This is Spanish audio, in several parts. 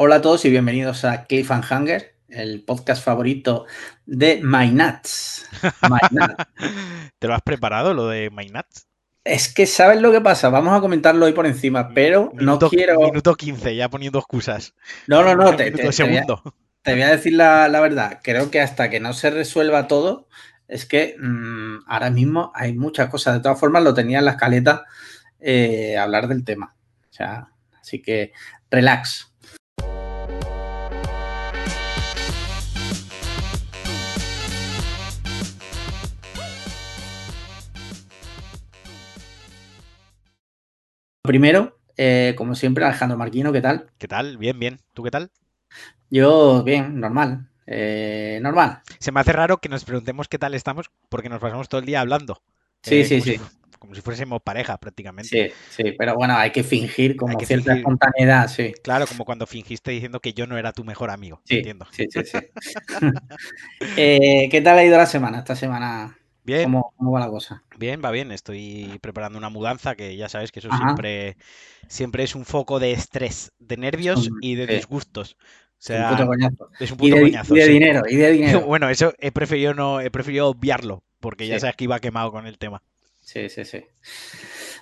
Hola a todos y bienvenidos a Cliffhanger, el podcast favorito de My Nuts. My Nuts. ¿Te lo has preparado lo de My Nuts? Es que sabes lo que pasa, vamos a comentarlo hoy por encima, pero Minuto, no quiero. Minuto 15, ya poniendo excusas. No, no, no, te, voy a, te voy a decir la, la verdad. Creo que hasta que no se resuelva todo, es que mm, ahora mismo hay muchas cosas. De todas formas, lo tenía en la escaleta eh, hablar del tema. O sea, así que relax. Primero, eh, como siempre, Alejandro Marquino, ¿qué tal? ¿Qué tal? Bien, bien. ¿Tú qué tal? Yo, bien, normal. eh, normal. Se me hace raro que nos preguntemos qué tal estamos porque nos pasamos todo el día hablando. Sí, eh, sí, si sí. como si fuésemos pareja prácticamente. Sí, sí, pero bueno, hay que fingir como que cierta fingir. espontaneidad, sí. Claro, como cuando fingiste diciendo que yo no era tu mejor amigo. Sí, Entiendo. sí, sí, sí. ¿qué tal ha ido la semana? Esta semana, Bien, ¿cómo, cómo va la cosa? bien, va bien. Estoy preparando una mudanza que ya sabes que eso Ajá. siempre, siempre es un foco de estrés, de nervios y de disgustos. O Un puto coñazo. es un Y puto de, coñazo. y de sí. dinero, y de dinero. Bueno, eso he preferido no, he preferido obviarlo, porque ya sabes que iba quemado con el tema. Sí, sí, sí.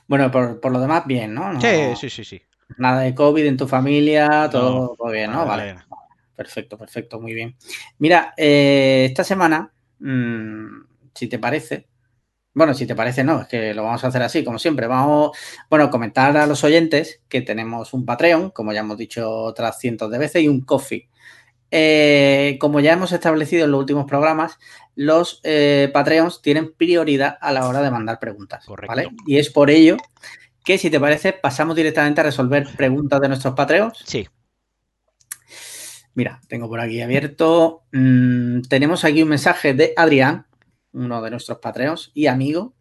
Bueno, por, por lo demás, bien, ¿no? No- Sí, sí, sí, sí. Nada de COVID en tu familia, todo, No, todo bien, ¿no? Vale. Perfecto, perfecto, muy bien. Mira, eh, esta semana, mm, si te parece, bueno, si te parece, no, es que lo vamos a hacer así, como siempre. Vamos, bueno, comentar a los oyentes que tenemos un Patreon, como ya hemos dicho otras cientos de veces, y un Coffee. Eh, como ya hemos establecido en los últimos programas, los eh, Patreons tienen prioridad a la hora de mandar preguntas, Correcto. ¿vale? Y es por ello que, si te parece, pasamos directamente a resolver preguntas de nuestros Patreons. Sí, Mira, tengo por aquí abierto. mm, tenemos aquí un mensaje de Adrián, uno de nuestros patreons y amigo.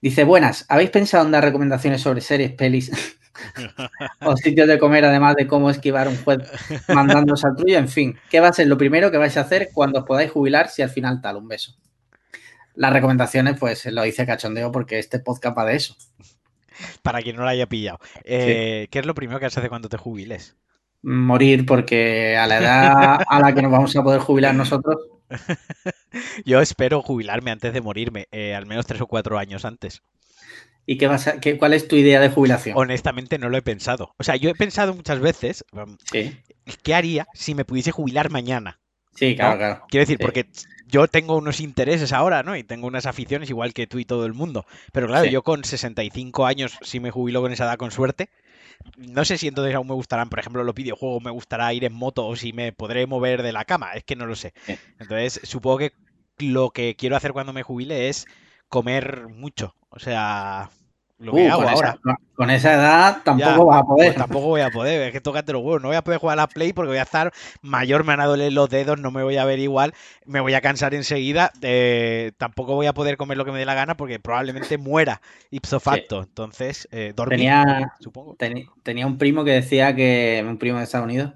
Dice, buenas, ¿habéis pensado en dar recomendaciones sobre series, pelis o sitios de comer, además de cómo esquivar un juez mandándose al tuyo? En fin, ¿qué va a ser lo primero que vais a hacer cuando os podáis jubilar si al final tal? Un beso. Las recomendaciones, pues lo hice cachondeo porque este podcast va de eso. Para quien no lo haya pillado. Eh, ¿Qué es lo primero que vas a hacer cuando te jubiles? Morir porque a la edad a la que nos vamos a poder jubilar nosotros, Yo espero jubilarme antes de morirme, eh, al menos tres o cuatro años antes. ¿y qué vas a- qué- cuál es tu idea de jubilación? Honestamente no lo he pensado. O sea, yo he pensado muchas veces, Sí, ¿qué haría si me pudiese jubilar mañana? sí, claro, ¿no? claro. Quiero decir, Sí. porque yo tengo unos intereses ahora, ¿no? Y tengo unas aficiones igual que tú y todo el mundo. Pero claro, Sí. yo con 65 años, si me jubilo con esa edad con suerte, no sé si entonces aún me gustarán, por ejemplo, los videojuegos, me gustará ir en moto o si me podré mover de la cama. Es que no lo sé. Sí. Entonces, supongo que lo que quiero hacer cuando me jubile es comer mucho. O sea, lo que Uh, hago con, ahora. Esa, con- esa edad tampoco Ya, vas a poder. Pues tampoco voy a poder, es que tócate los huevos. No voy a poder jugar a la Play porque voy a estar mayor, me van a doler los dedos, no me voy a ver igual, me voy a cansar enseguida. eh, tampoco voy a poder comer lo que me dé la gana porque probablemente muera ipso facto. Entonces, eh, dormir, Tenía- supongo. Tenía un primo que decía que, un primo de Estados Unidos,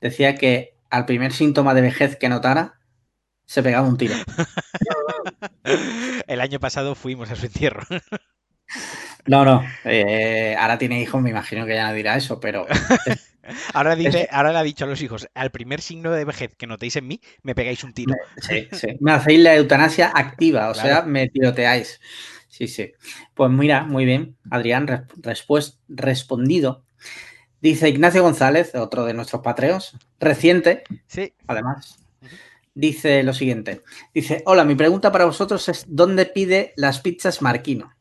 decía que al primer síntoma de vejez que notara, se pegaba un tiro. El año pasado fuimos a su entierro. No, no. eh, ahora tiene hijos, me imagino que ya no dirá eso, pero Ahora dice, ahora le ha dicho a los hijos, al primer signo de vejez que notéis en mí, me pegáis un tiro. sí, sí. Me hacéis la eutanasia activa, o sea, me tiroteáis. Sí, sí. Pues mira, muy bien, Adrián, respondido. Dice Ignacio González, otro de nuestros patreos, reciente, Sí, además, dice lo siguiente. Dice, hola, mi pregunta para vosotros es, ¿dónde pide las pizzas Marquino?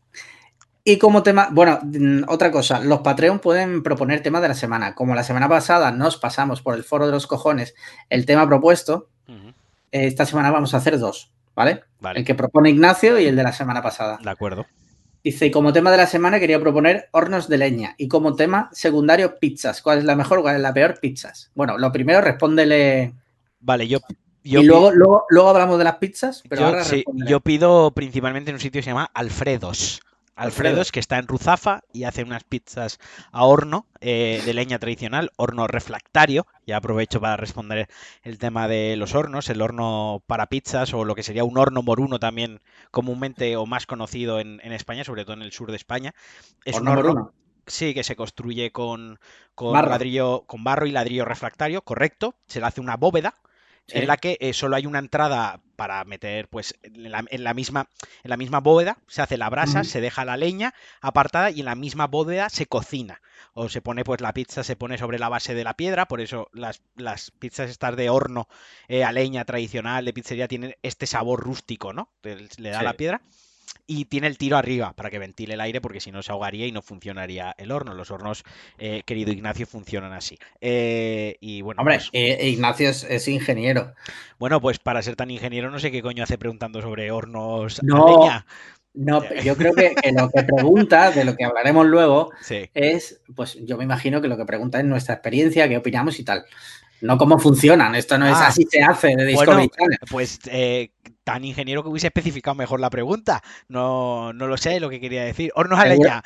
Y como tema, bueno, mm, otra cosa, los Patreon pueden proponer temas de la semana. Como la semana pasada nos pasamos por el foro de los cojones el tema propuesto, eh, esta semana vamos a hacer dos, ¿vale? Vale, El que propone Ignacio y el de la semana pasada. de acuerdo. Dice, y como tema de la semana quería proponer hornos de leña. Y como tema secundario, pizzas. ¿Cuál es la mejor, cuál es la peor? Pizzas. Bueno, lo primero, respóndele. Vale, yo, yo y luego, luego, luego hablamos de las pizzas, pero yo, ahora sí, yo pido principalmente en un sitio que se llama Alfredos. Alfredos, Alfredos. que está en Ruzafa y hace unas pizzas a horno eh, de leña tradicional, horno refractario. Ya aprovecho para responder el tema de los hornos, el horno para pizzas o lo que sería un horno moruno también comúnmente o más conocido en, en España, sobre todo en el sur de España. Es Horno un horno, moruno. Sí, que se construye con, ladrillo, con barro y ladrillo refractario, correcto. Se le hace una bóveda Sí. en la que eh, solo hay una entrada para meter, pues, en la, en la misma, en la misma bóveda se hace la brasa, se deja la leña apartada y en la misma bóveda se cocina. O se pone, pues, la pizza se pone sobre la base de la piedra, por eso las, las pizzas estas de horno eh, a leña tradicional de pizzería tienen este sabor rústico, ¿no? Le le da Sí. la piedra. Y tiene el tiro arriba para que ventile el aire, porque si no se ahogaría y no funcionaría el horno. Los hornos, eh, querido Ignacio, funcionan así. Eh, y bueno, Hombre, pues, eh, Ignacio es, es ingeniero. bueno, pues para ser tan ingeniero, no sé qué coño hace preguntando sobre hornos No. a leña. No, yo creo que, que lo que pregunta, de lo que hablaremos luego, Sí. es, pues yo me imagino que lo que pregunta es nuestra experiencia, qué opinamos y tal. No cómo funcionan. Esto no es Ah. así se hace de Bueno, Discovery Channel. Pues eh, tan ingeniero que hubiese especificado mejor la pregunta. No, no lo sé lo que quería decir. Hornos a leña.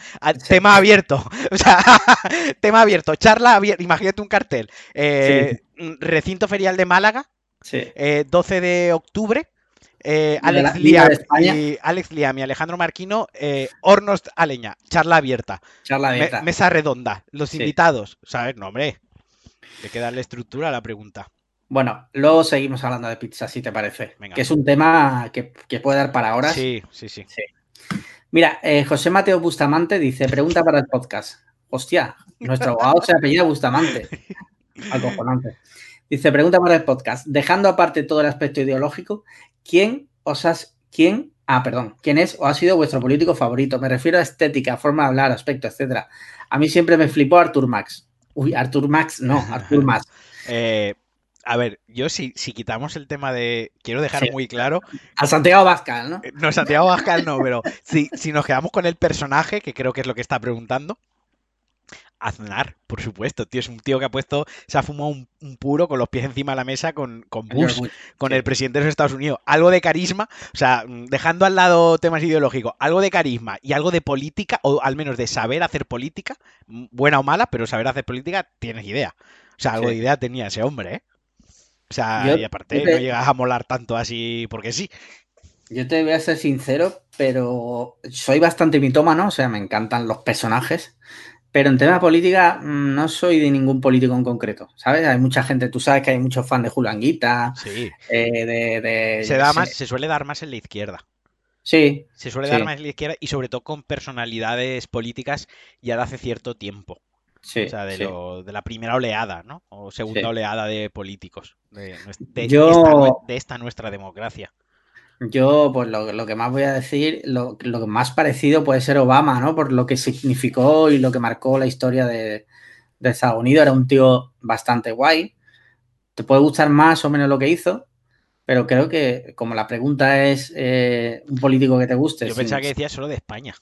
Tema abierto. O sea, tema abierto. Charla abierta. Imagínate un cartel. Eh, mm, Recinto ferial de Málaga. Sí. eh, 12 de octubre. eh, Alex, Liam y, Alex Liam y Alejandro Marquino, eh, hornos a leña, charla abierta, Charla me- abierta. mesa redonda, los Sí. invitados, ¿sabes? No, hombre, hay que darle estructura a la pregunta. Bueno, luego seguimos hablando de pizza, si te parece. Venga. Que es un tema que, que puede dar para horas. Sí, sí, sí. Mira, eh, José Mateo Bustamante dice, pregunta para el podcast. Hostia, nuestro abogado se apellida Bustamante. Acojonante. Dice, pregunta para el podcast. Dejando aparte todo el aspecto ideológico, ¿quién os has, quién, ah, perdón, quién es o ha sido vuestro político favorito? Me refiero a estética, forma de hablar, aspecto, etcétera. A mí siempre me flipó Artur Max. Uy, Artur Max, no, Artur Max. Eh, a ver, yo si, si quitamos el tema de. Quiero dejar Sí. muy claro. A Santiago Bascal, ¿no? eh, No, Santiago Bascal no, pero si, si nos quedamos con el personaje, que creo que es lo que está preguntando. Aznar, por supuesto, tío. Es un tío que ha puesto. Se ha fumado un, un puro con los pies encima de la mesa con, con Bush, con sí. el presidente de los Estados Unidos. Algo de carisma, o sea, mm, dejando al lado temas ideológicos, algo de carisma y algo de política, o al menos de saber hacer política, mm, buena o mala, pero saber hacer política, tienes idea. O sea, algo Sí. de idea tenía ese hombre, ¿eh? O sea, Yo- y aparte te- no llegas a molar tanto así porque sí. Yo te voy a ser sincero, pero soy bastante mitómano, o sea, me encantan los personajes, pero en tema política mm, no soy de ningún político en concreto, ¿sabes? Hay mucha gente, tú sabes que hay muchos fans de Julanguita, Sí. eh, de, de- Se da más, se suele dar más en la izquierda. Sí, Se suele Sí. dar más en la izquierda y sobre todo con personalidades políticas ya de hace cierto tiempo. Sí, O sea, de, sí. lo- de la primera oleada, ¿no? O segunda Sí. oleada de políticos. De, nues- de Yo- esta, nue- de esta nuestra democracia. Yo, pues lo, lo que más voy a decir, lo, lo que más parecido puede ser Obama, ¿no? Por lo que significó y lo que marcó la historia de, Estados Unidos. Era un tío bastante guay. Te puede gustar más o menos lo que hizo, pero creo que como la pregunta es eh, un político que te guste. Yo sin- pensaba que decía solo de España.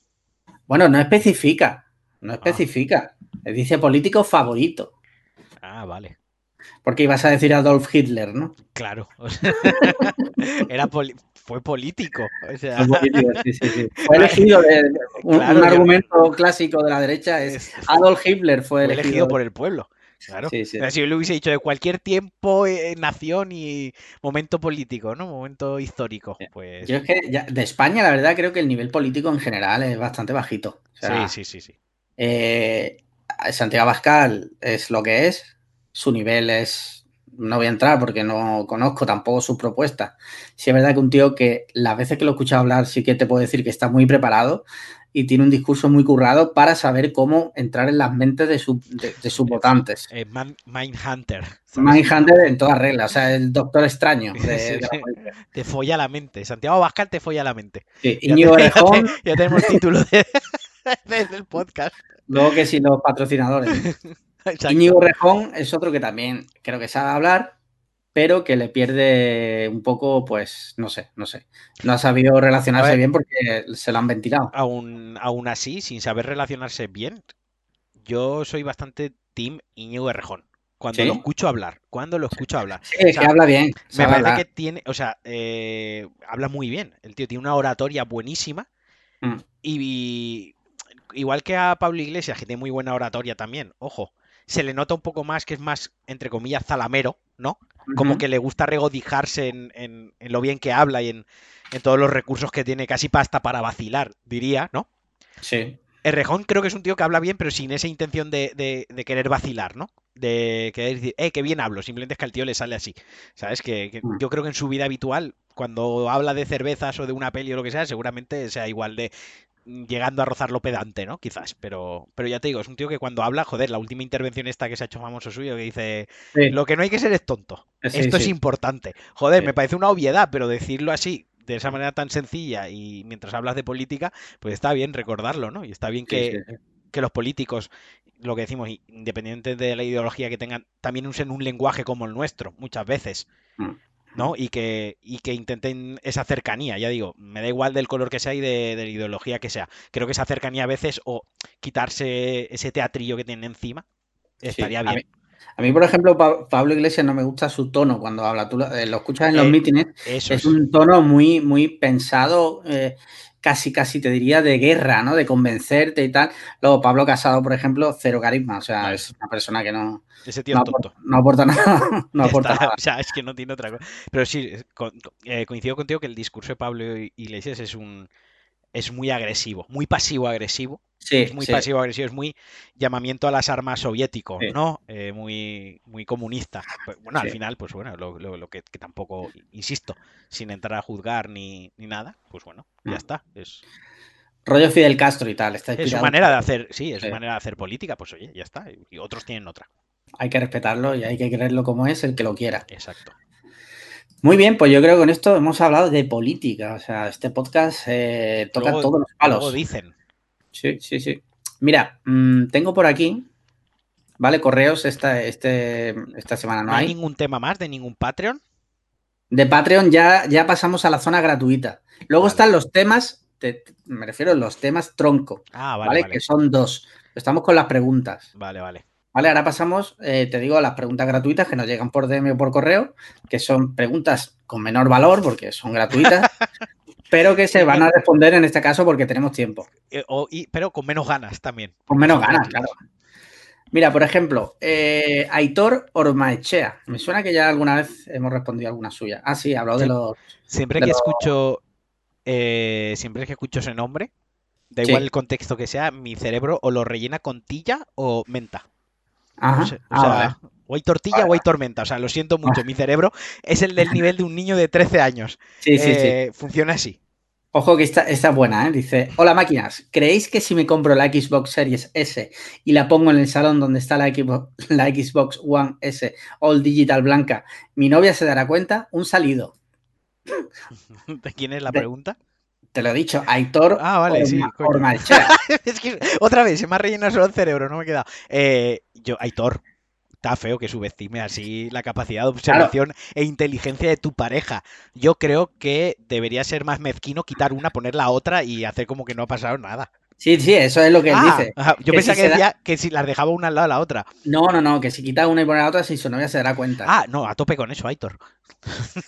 Bueno, no especifica, Ah. no especifica. Dice político favorito, Ah, vale. porque ibas a decir Adolf Hitler, ¿no? Claro. Era poli- fue político. O sea, Fue político, sí, sí, sí. Fue elegido, de- un, Claro, un yo- argumento clásico de la derecha es Adolf Hitler fue fue elegido, elegido por el pueblo. Claro. Sí, sí. Si yo le hubiese dicho de cualquier tiempo, eh, nación y momento político, ¿no? Momento histórico. Pues. Yo es que ya- de España, la verdad, creo que el nivel político en general es bastante bajito. O sea, sí, sí, sí, sí. eh, Santiago Abascal es lo que es, su nivel es. No voy a entrar porque no conozco tampoco sus propuestas. Sí, es verdad que un tío que las veces que lo he escuchado hablar, sí que te puedo decir que está muy preparado y tiene un discurso muy currado para saber cómo entrar en las mentes de, su- de- de sus votantes. Eh, Man- Mindhunter. Mindhunter en todas reglas, o sea, el doctor extraño de, Sí, sí. Te folla la mente. Santiago Bascal te folla la mente. Sí, Ya, te- ya te- ya tenemos título de- de- del podcast. Luego que si los patrocinadores. Íñigo Rejón es otro que también creo que sabe hablar, pero que le pierde un poco, pues, no sé, no sé. No ha sabido relacionarse ver. bien porque se lo han ventilado. Aún, aún así, sin saber relacionarse bien, yo soy bastante team Íñigo Errejón. Cuando ¿Sí? lo escucho hablar, cuando lo escucho hablar. Sí, es sea, que habla bien. Me parece hablar. que tiene, o sea, eh, habla muy bien. El tío tiene una oratoria buenísima Mm, y igual que a Pablo Iglesias, que tiene muy buena oratoria también, ojo, se le nota un poco más que es más, entre comillas, zalamero, ¿no? Como que le gusta regodijarse en, en- en lo bien que habla y en, en todos los recursos que tiene, casi hasta para vacilar, diría, ¿no? Sí. Errejón creo que es un tío que habla bien, pero sin esa intención de, querer vacilar, ¿no? De querer decir, eh, qué bien hablo, simplemente es que al tío le sale así. ¿Sabes? Que, Mm. yo creo que en su vida habitual, cuando habla de cervezas o de una peli o lo que sea, seguramente sea igual de llegando a rozar lo pedante, ¿no? Quizás, pero, pero ya te digo, es un tío que cuando habla, joder, la última intervención esta que se ha hecho famoso suyo, que dice, Sí, lo que no hay que ser es tonto. sí, Esto es importante. Joder, me parece una obviedad, pero decirlo así, de esa manera tan sencilla y mientras hablas de política, pues está bien recordarlo, ¿no? Y está bien que, que los políticos, lo que decimos, independientemente de la ideología que tengan, también usen un lenguaje como el nuestro, muchas veces, Mm. ¿No? Y que, y que intenten esa cercanía, ya digo, me da igual del color que sea y de, de la ideología que sea. Creo que esa cercanía a veces, o quitarse ese teatrillo que tienen encima, Sí, estaría a bien. mí, a mí, por ejemplo, Pa- Pablo Iglesias no me gusta su tono cuando habla. Tú lo, eh, lo escuchas en los Eh, mítines, Eso es es. un tono muy, muy pensado, eh, casi, casi te diría de guerra, ¿no? De convencerte y tal. Luego, Pablo Casado, por ejemplo, cero carisma. O sea, es una persona que no, Ese tío no es tonto. aporta, no aporta nada. No aporta está, nada. o sea, es que no tiene otra cosa. Pero sí, es- co- co- eh, coincido contigo que el discurso de Pablo Iglesias es un es muy agresivo, muy pasivo-agresivo. Sí, Es muy sí, pasivo-agresivo, es muy llamamiento a las armas soviético, sí. ¿no? Eh, muy, muy comunista. Pues, bueno, al final, pues bueno, lo, lo- lo que, que tampoco, insisto, sin entrar a juzgar ni, ni nada, pues bueno, ya Mm. está. Es, Rollo Fidel Castro y tal. Está es su manera de hacer, sí, es su manera de hacer política, pues oye, ya está. Y otros tienen otra. Hay que respetarlo y hay que quererlo como es el que lo quiera. Exacto. Muy bien, pues yo creo que con esto hemos hablado de política. O sea, este podcast eh, toca Luego, todos los luego palos. dicen, Sí, sí, sí. Mira, mm, tengo por aquí, ¿vale? Correos esta, este, esta semana no, no hay hay. ningún tema más de ningún Patreon. De Patreon ya, ya pasamos a la zona gratuita. Luego Vale. están los temas, te- me refiero a los temas tronco, Ah, ¿vale? vale, vale. Que son dos. Estamos con las preguntas, Vale, vale. ¿Vale? Ahora pasamos, eh, te digo, a las preguntas gratuitas que nos llegan por DM o por correo, que son preguntas con menor valor porque son gratuitas, pero que se van a responder en este caso porque tenemos tiempo. Eh, o- y- pero con menos ganas también. Con menos ganas, claro. Mira, por ejemplo, eh, Aitor Ormaechea. Me suena que ya alguna vez hemos respondido alguna suya. Ah, sí, habló de los. Siempre de que los- escucho, siempre que escucho ese nombre, da Sí. igual el contexto que sea, mi cerebro o lo rellena con tilla o menta. Ajá. No sé, o ah, sea, o hay tortilla o hay tormenta. O sea, lo siento mucho. Mi cerebro es el del nivel de un niño de 13 años. Sí, sí, sí. Eh, Funciona así. Ojo que esta, esta es buena, ¿eh? Dice: Hola máquinas, ¿creéis que si me compro la Xbox Series S y la pongo en el salón donde está la Xbox, la Xbox One S All Digital blanca, mi novia se dará cuenta? Un salido. ¿De quién es la De- pregunta? Te lo he dicho, Aitor Ah, vale, sí. Ormaechea. es que otra vez se me ha rellenado solo el cerebro, no me he quedado. Eh, yo, Aitor, está feo que subestime así la capacidad de observación e inteligencia de tu pareja. Yo creo que debería ser más mezquino quitar una, poner la otra y hacer como que no ha pasado nada. Sí, sí, eso es lo que él Ah, dice. ajá, yo que pensaba si que da- decía que si las dejaba una al lado de la otra. No, no, no, que si quita una y pone la otra, si su novia se dará cuenta. Ah, no, a tope con eso, Aitor.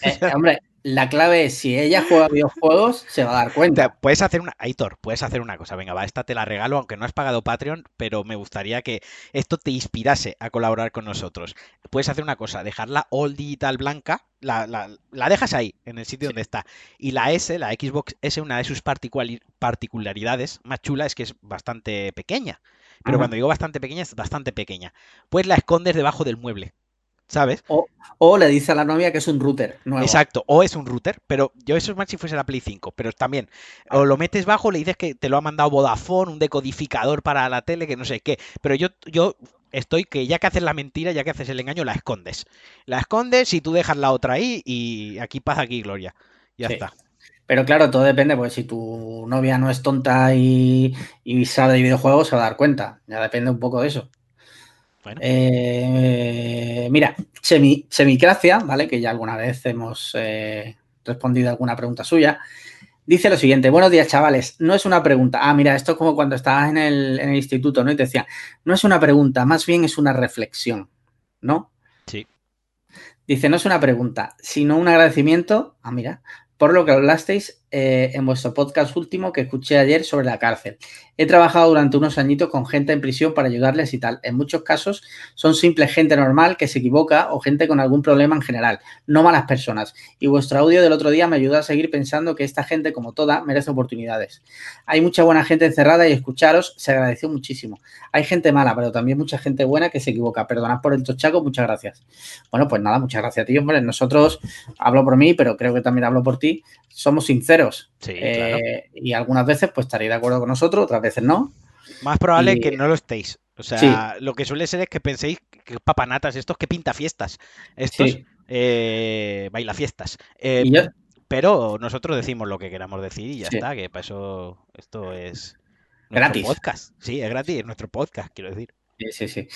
Eh, hombre, la clave es si ella juega videojuegos, se va a dar cuenta. Puedes hacer una. Aitor, puedes hacer una cosa. Venga, va, esta te la regalo, aunque no has pagado Patreon, pero me gustaría que esto te inspirase a colaborar con nosotros. Puedes hacer una cosa, dejarla all digital blanca, la, la- la dejas ahí, en el sitio Sí. donde está. Y la S, la Xbox S, una de sus particularidades más chula es que es bastante pequeña. Pero Ajá. cuando digo bastante pequeña, es bastante pequeña. Pues la escondes debajo del mueble. ¿Sabes? O le dice a la novia que es un router nuevo. Exacto, o es un router, pero yo eso es más si fuese la Play 5, pero también, o lo metes bajo, le dices que te lo ha mandado Vodafone, un decodificador para la tele, que no sé qué, pero yo, yo estoy que ya que haces la mentira, ya que haces el engaño, la escondes. La escondes y tú dejas la otra ahí y aquí paz, aquí gloria. Ya Sí. está. Pero claro, todo depende, porque si tu novia no es tonta y, y sabe de videojuegos, se va a dar cuenta. Ya depende un poco de eso. Bueno, Eh, mira, Semi, Semicracia, ¿vale? Que ya alguna vez hemos eh, respondido a alguna pregunta suya. Dice lo siguiente, buenos días chavales, no es una pregunta. Ah, mira, esto es como cuando estabas en el, en el instituto, ¿no? Y te decían, no es una pregunta, más bien es una reflexión, ¿no? sí. Dice, no es una pregunta, sino un agradecimiento, ah, mira, por lo que hablasteis eh, en vuestro podcast último que escuché ayer sobre la cárcel. He trabajado durante unos añitos con gente en prisión para ayudarles y tal. En muchos casos son simple gente normal que se equivoca o gente con algún problema en general, no malas personas. Y vuestro audio del otro día me ayuda a seguir pensando que esta gente, como toda, merece oportunidades. Hay mucha buena gente encerrada y escucharos se agradeció muchísimo. Hay gente mala, pero también mucha gente buena que se equivoca. Perdonad por el tochaco, muchas gracias. Bueno, pues nada, muchas gracias a ti, hombre. Nosotros, hablo por mí, pero creo que también hablo por ti, somos sinceros. Sí, Eh, Y algunas veces, pues estaréis de acuerdo con nosotros, otras veces no. Más probable y- que no lo estéis. O sea, Sí. lo que suele ser es que penséis que papanatas, estos que pinta fiestas, estos Sí. eh, baila fiestas. Eh, Pero nosotros decimos lo que queramos decir y ya Sí. está, que para eso esto es Gratis. podcast. Sí, es gratis, es nuestro podcast, quiero decir. Sí, sí, sí.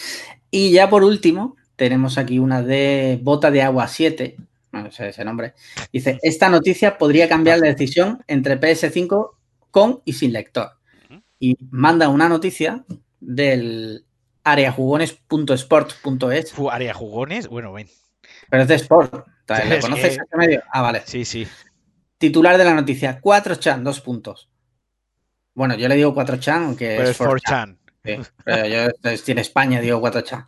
Y ya por último, tenemos aquí una de Bota de Agua 7, no sé ese nombre. Dice, esta noticia podría cambiar la decisión entre PS5 con y sin lector. Y manda una noticia del areajugones.sport.es, Fu, área jugones, bueno, ven. pero es de Sport. ¿Lo Es conoces que- medio? Ah, vale. Sí, sí. Titular de la noticia, 4chan, dos puntos. Bueno, yo le digo 4chan, aunque Pero es es 4chan. 4chan. Sí, pero yo estoy en España, digo 4chan.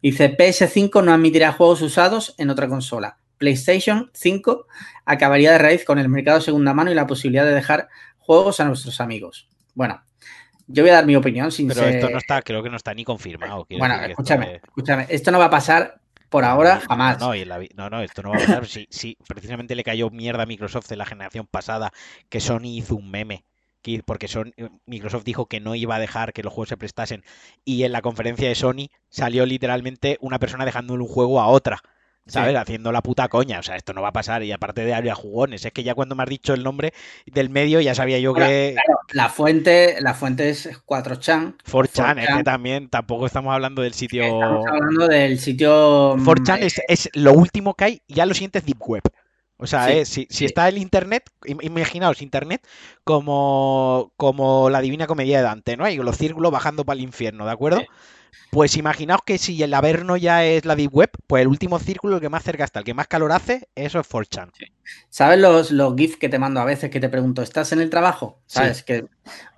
Dice, PS5 no admitirá juegos usados en otra consola. PlayStation 5 acabaría de raíz con el mercado de segunda mano y la posibilidad de dejar juegos a nuestros amigos. Bueno, yo voy a dar mi opinión sin Pero ser... esto no está, creo que no está ni confirmado. Bueno, esto escúchame, es- escúchame. Esto no va a pasar por ahora No, jamás. No, y la no, no, esto no va a pasar. Sí, sí, precisamente le cayó mierda a Microsoft en la generación pasada que Sony hizo un meme. que- Porque son, Microsoft dijo que no iba a dejar que los juegos se prestasen. Y en la conferencia de Sony salió literalmente una persona dejándole un juego a otra. ¿Sabes? Sí. Haciendo la puta coña. O sea, esto no va a pasar. Y aparte de área jugones. Es que ya cuando me has dicho el nombre del medio ya sabía yo que. Claro, la fuente, la fuente es 4chan. 4chan, es que 4chan. también tampoco estamos hablando del sitio. Estamos hablando del sitio... mm, 4chan eh, es, es lo último que hay, ya lo siguiente es Deep Web. O sea, Sí, es- si, está el Internet, im- imaginaos Internet como, como la Divina Comedia de Dante, ¿no? Y los círculos bajando para el infierno, ¿de acuerdo? Sí. Pues imaginaos que si el Averno ya es la Deep Web, pues el último círculo, el que más cerca está, el que más calor hace, eso es 4chan. ¿Sabes los, los GIFs que te mando a veces que te pregunto, ¿estás en el trabajo? ¿Sabes? Que,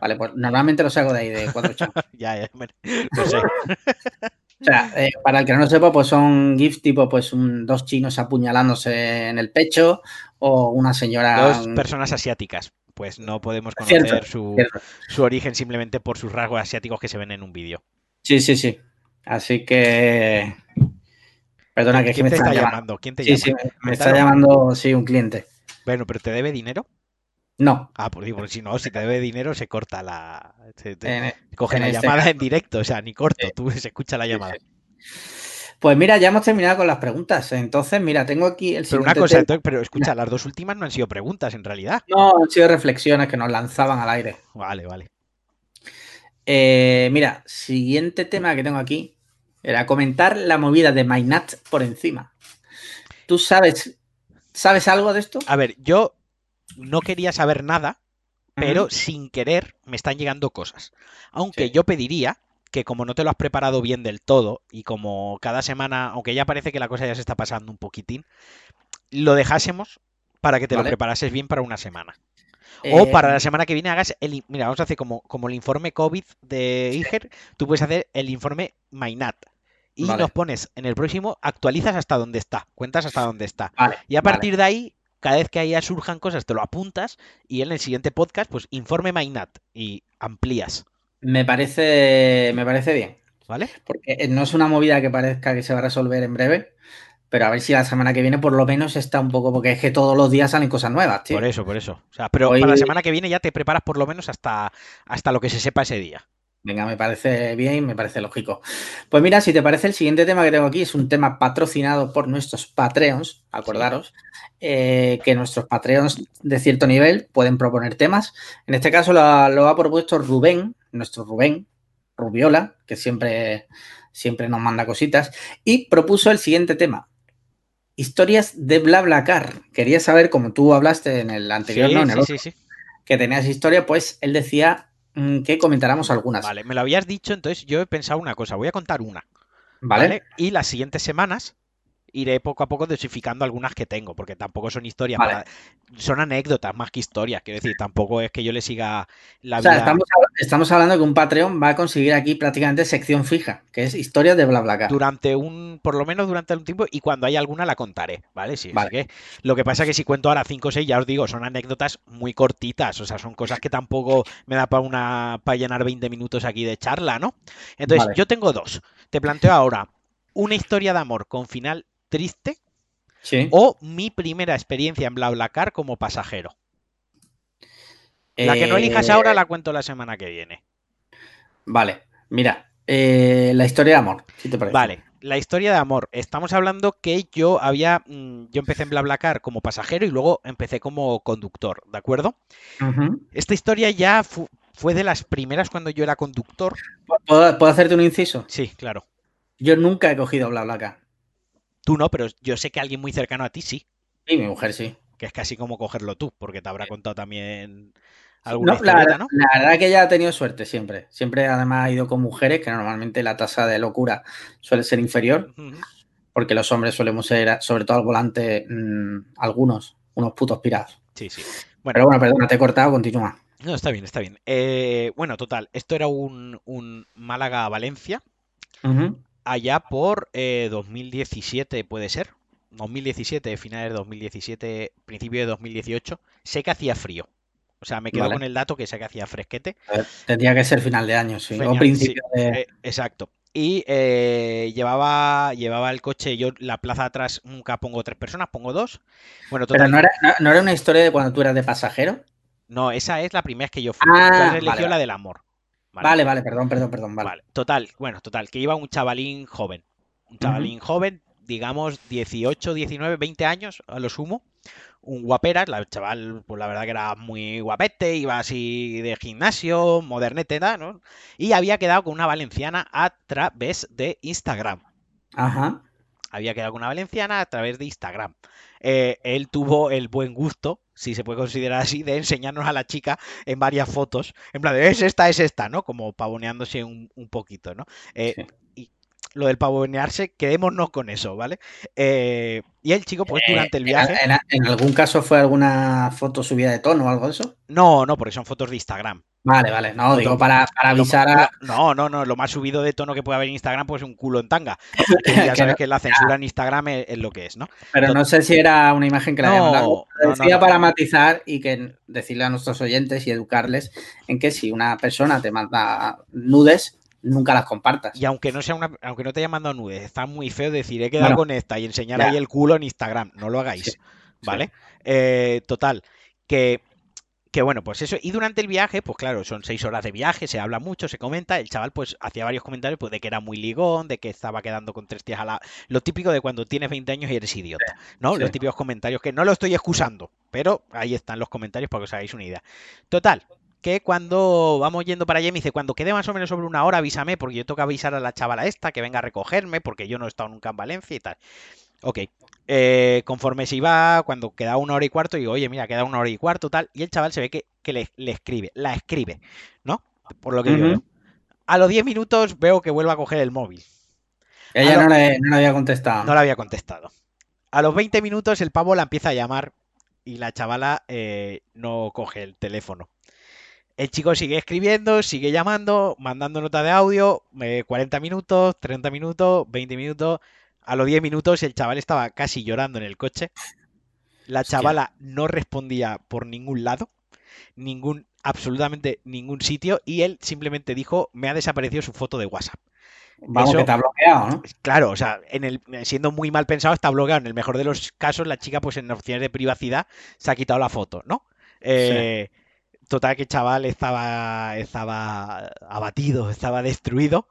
vale, pues normalmente los hago de ahí, de 4chan. ya, ya, lo sé. O sea, eh, para el que no lo sepa, pues son GIFs tipo pues un- dos chinos apuñalándose en el pecho o una señora... Dos personas asiáticas. Pues no podemos conocer Cierto, su, cierto. su origen simplemente por sus rasgos asiáticos que se ven en un vídeo. Sí, sí, sí. Así que... Perdona, que ¿Quién me te está llamando. llamando? ¿Quién te Sí, llama? sí, me, me está llamando, sí, un cliente. Bueno, pero ¿te debe dinero? No. Ah, pues digo, si no, si te debe dinero, se corta la. Se, te- en- coge en la este llamada caso. en directo, o sea, ni corto, tú se escucha la llamada. Pues mira, ya hemos terminado con las preguntas. Entonces, mira, tengo aquí el Pero una cosa, entonces, pero escucha, las dos últimas no han sido preguntas en realidad. No, han sido reflexiones que nos lanzaban al aire. Vale, vale. Eh, mira, siguiente tema que tengo aquí era comentar la movida de Mainat por encima. ¿Tú sabes, sabes algo de esto? A ver, yo no quería saber nada, pero sin querer me están llegando cosas. Aunque Sí. yo pediría que como no te lo has preparado bien del todo y como cada semana, aunque ya parece que la cosa ya se está pasando un poquitín, lo dejásemos para que te Vale. lo preparases bien para una semana. O Eh, para la semana que viene hagas el... Mira, vamos a hacer como, como el informe COVID de Iger, tú puedes hacer el informe Mainat. Y Vale. nos pones en el próximo, actualizas hasta donde está, cuentas hasta donde está. Vale, Y a partir de ahí, cada vez que ahí surjan cosas, te lo apuntas y en el siguiente podcast, pues informe Mainat y amplías, Me parece, me parece bien. ¿vale? Porque no es una movida que parezca que se va a resolver en breve, pero a ver si la semana que viene por lo menos está un poco, porque es que todos los días salen cosas nuevas, tío. Por eso, por eso. O sea, pero Hoy- para la semana que viene ya te preparas por lo menos hasta, hasta lo que se sepa ese día. Venga, me parece bien, me parece lógico. Pues mira, si te parece, el siguiente tema que tengo aquí es un tema patrocinado por nuestros Patreons, acordaros, eh, que nuestros Patreons de cierto nivel pueden proponer temas. En este caso lo ha, lo ha propuesto Rubén, nuestro Rubén, Rubiola, que siempre, siempre nos manda cositas, y propuso el siguiente tema. Historias de BlaBlaCar. Quería saber, como tú hablaste en el anterior, Sí, ¿no? En el sí, otro, sí, que tenías historia, pues él decía que comentáramos algunas. Vale, me lo habías dicho, entonces yo he pensado una cosa, voy a contar una. ¿Vale? ¿vale? Y las siguientes semanas iré poco a poco dosificando algunas que tengo, porque tampoco son historias, Vale. para- son anécdotas más que historias, quiero decir, tampoco es que yo le siga la O sea, vida. estamos, estamos hablando que un Patreon va a conseguir aquí prácticamente sección fija, que es historias de BlaBlaCar. durante un, por lo menos durante un tiempo, y cuando hay alguna la contaré, ¿vale? Sí, Vale. que lo que pasa es que si cuento ahora 5 o 6, ya os digo, son anécdotas muy cortitas, o sea, son cosas que tampoco me da para una para llenar 20 minutos aquí de charla, ¿no? Entonces, Vale. yo tengo dos. Te planteo ahora una historia de amor con final triste Sí. o mi primera experiencia en BlaBlaCar como pasajero. La que no elijas Eh, ahora la cuento la semana que viene. Vale, mira, eh, la historia de amor, si te parece. Vale, la historia de amor. Estamos hablando que yo había, mm, yo empecé en BlaBlaCar como pasajero y luego empecé como conductor, ¿de acuerdo? Esta historia ya fu- fue de las primeras cuando yo era conductor. ¿Puedo, puedo hacerte un inciso? Sí, claro. Yo nunca he cogido BlaBlaCar. Tú no, pero yo sé que alguien muy cercano a ti sí, Y mi mujer sí. que es casi como cogerlo tú, porque te habrá contado también alguna No, la, ¿no? la verdad que ella ha tenido suerte siempre. Siempre además ha ido con mujeres, que normalmente la tasa de locura suele ser inferior, porque los hombres solemos ser, sobre todo al volante, mm, algunos, unos putos pirados. Sí, sí. Bueno, Pero bueno, perdona, te he cortado, continúa. no, está bien, está bien. Eh, bueno, total, esto era un, un Málaga-Valencia, Ujú. Allá por eh, 2017, puede ser. 2017, finales de 2017, principio de 2018. Sé que hacía frío. O sea, me quedo Vale. con el dato que sé que hacía fresquete. Tendría que ser final de año, sí. O principio sí, de. eh, exacto. Y eh, llevaba, llevaba el coche, yo la plaza atrás nunca pongo tres personas, pongo dos. Bueno, Pero no era, no, no era una historia de cuando tú eras de pasajero. no, esa es la primera vez que yo fui. Ah, Entonces vale, eligió la del amor. Vale, vale, perdón, perdón, perdón. Vale. Vale, total, bueno, total, que iba un chavalín joven. Un chavalín joven, digamos 18, 19, 20 años a lo sumo. Un guaperas, el chaval, pues la verdad que era muy guapete, iba así de gimnasio, modernete, ¿no? Y había quedado con una valenciana a través de Instagram. Ajá. Había quedado con una valenciana a través de Instagram. Eh, él tuvo el buen gusto, si se puede considerar así, de enseñarnos a la chica en varias fotos. En plan, de, es esta, es esta, ¿no? Como pavoneándose un, un poquito, ¿no? Eh, Sí. Y lo del pavonearse, quedémonos con eso, ¿vale? Eh, y el chico, pues durante el ¿En- viaje. ¿En, en algún caso fue alguna foto subida de tono o algo de eso? No, no, porque son fotos de Instagram. Vale, vale. No, digo para, avisar a. no, no, no, lo más subido de tono que puede haber en Instagram, pues un culo en tanga. Ya sabes que la censura en Instagram es, es lo que es, ¿no? Pero no sé si era una imagen que la No, mandado. Lo no, no, decía no. para matizar y que decirle a nuestros oyentes y educarles en que si una persona te manda nudes, nunca las compartas. Y aunque no sea una, aunque no te haya mandado nudes, está muy feo decir he quedado Bueno, con esta y enseñar ya. ahí el culo en Instagram. No lo hagáis, Sí, ¿vale? Eh, total, que, que bueno, pues eso. Y durante el viaje, pues claro, son seis horas de viaje, se habla mucho, se comenta. El chaval, pues, hacía varios comentarios pues, de que era muy ligón, de que estaba quedando con tres tías a la. Lo típico de cuando tienes 20 años y eres idiota, ¿no? sí. Los típicos comentarios que no lo estoy excusando, pero ahí están los comentarios para que os hagáis una idea. Total, que cuando vamos yendo para allá me dice, cuando quede más o menos sobre una hora, avísame, porque yo tengo que avisar a la chavala esta que venga a recogerme, porque yo no he estado nunca en Valencia y tal. Ok. Eh, conforme se iba, cuando queda una hora y cuarto, digo, oye, mira, queda una hora y cuarto, tal, y el chaval se ve que, que le, le escribe, la escribe, ¿no? Por lo que yo Ujú. veo. A los 10 minutos veo que vuelve a coger el móvil. Ella a lo- no le, no le había contestado. No le había contestado. A los 20 minutos el pavo la empieza a llamar y la chavala eh, no coge el teléfono. El chico sigue escribiendo, sigue llamando, mandando nota de audio, eh, 40 minutos, 30 minutos, 20 minutos. A los 10 minutos el chaval estaba casi llorando en el coche. La Hostia. chavala no respondía por ningún lado, ningún, absolutamente ningún sitio, y él simplemente dijo, me ha desaparecido su foto de WhatsApp. Vamos, eso- que ha bloqueado, ¿no? Claro, o sea, en el, siendo muy mal pensado está bloqueado. En el mejor de los casos, la chica, pues en opciones de privacidad, se ha quitado la foto, ¿no? Eh, Total, que el chaval estaba, estaba abatido, estaba destruido.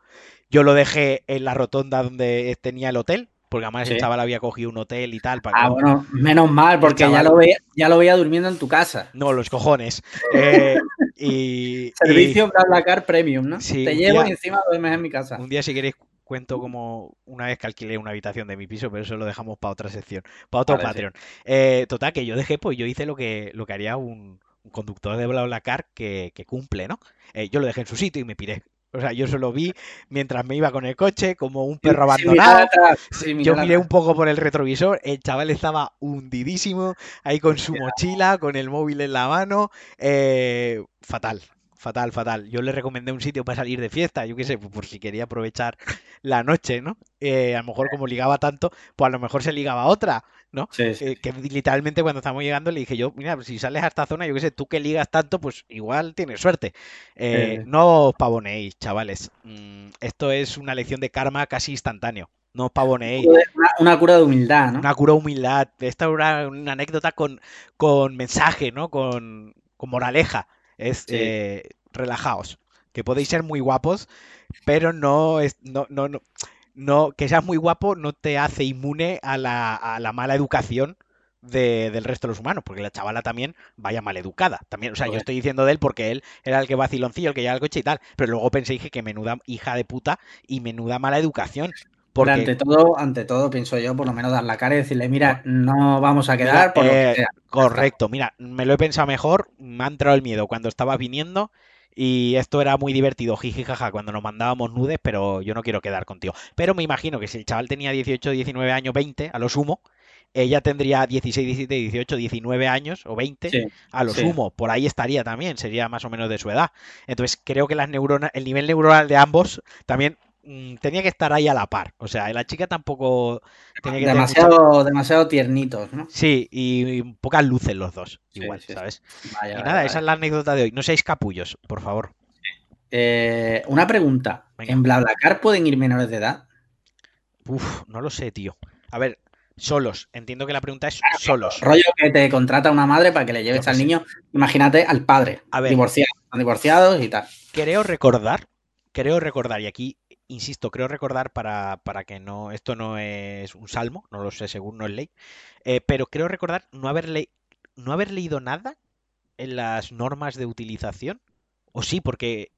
Yo lo dejé en la rotonda donde tenía el hotel, porque además el Sí. chaval había cogido un hotel y tal. Para Ah, que- bueno, menos mal, porque ya lo, veía, ya lo veía durmiendo en tu casa. No, los cojones. Eh, y, y Servicio BlaBlaCar Premium, ¿no? Sí, Te llevo y encima duermes en mi casa. un día, si queréis, cuento como una vez que alquilé una habitación de mi piso, pero eso lo dejamos para otra sección, para otro Vale, sí. Patreon. Eh, total, que yo dejé, pues yo hice lo que, lo que haría un, un conductor de BlaBlaCar que, que cumple, ¿no? Eh, yo lo dejé en su sitio y me piré. O sea, yo solo vi mientras me iba con el coche, como un perro abandonado. yo miré un poco por el retrovisor, el chaval estaba hundidísimo, ahí con su mochila, con el móvil en la mano. Eh, fatal, fatal, fatal. Yo le recomendé un sitio para salir de fiesta, yo qué sé, por si quería aprovechar la noche, ¿no? Eh, a lo mejor como ligaba tanto, pues a lo mejor se ligaba otra, ¿no? Sí, sí. Eh, que literalmente cuando estamos llegando le dije yo, mira, si sales a esta zona, yo qué sé, tú que ligas tanto, pues igual tienes suerte. Eh, no os pavonéis, chavales. Mm, esto es una lección de karma casi instantáneo. No os pavonéis. Una, una, cura de humildad, ¿no? Una cura de humildad. Esta era una anécdota con, con mensaje, ¿no? Con, con moraleja es Sí. eh, relajaos, que podéis ser muy guapos, pero no es no, no, no, no- que seas muy guapo no te hace inmune a la, a la mala educación de- del resto de los humanos, porque la chavala también vaya mal educada. También, o sea, yo estoy diciendo de él porque él era el que vaciloncillo, el que lleva el coche y tal, pero luego pensé dije que menuda hija de puta y menuda mala educación. Pero Porque ante todo, ante todo, pienso yo, por lo menos dar la cara y decirle, mira, no vamos a quedar Mira, por lo que eh, sea. Correcto, mira, me lo he pensado mejor, me ha entrado el miedo cuando estabas viniendo y esto era muy divertido, jiji jaja, cuando nos mandábamos nudes, pero yo no quiero quedar contigo. Pero me imagino que si el chaval tenía 18, 19 años, 20, a lo sumo, ella tendría 16, 17, 18, 19 años o 20, Sí, a lo sí. sumo, por ahí estaría también, sería más o menos de su edad. Entonces creo que las neuronas, el nivel neuronal de ambos también tenía que estar ahí a la par. O sea, la chica tampoco tenía que tener mucha- Demasiado, demasiado tiernitos, ¿no? Sí, y, y pocas luces los dos, igual, sí, sí. ¿sabes? Vaya, Y vaya, nada, vaya. esa es la anécdota de hoy. No seáis capullos, por favor. Eh, una pregunta. Venga. ¿En BlaBlaCar pueden ir menores de edad? Uf, no lo sé, tío. A ver, solos. Entiendo que la pregunta es solos. Rollo que te contrata una madre para que le lleves qué al sé. niño, imagínate al padre, A ver. divorciado, divorciados y tal. Creo recordar, creo recordar, y aquí insisto, creo recordar para, para que no, esto no es un salmo, no lo sé, según no es ley, eh, pero creo recordar no haber, le- no haber leído nada en las normas de utilización. O sí, porque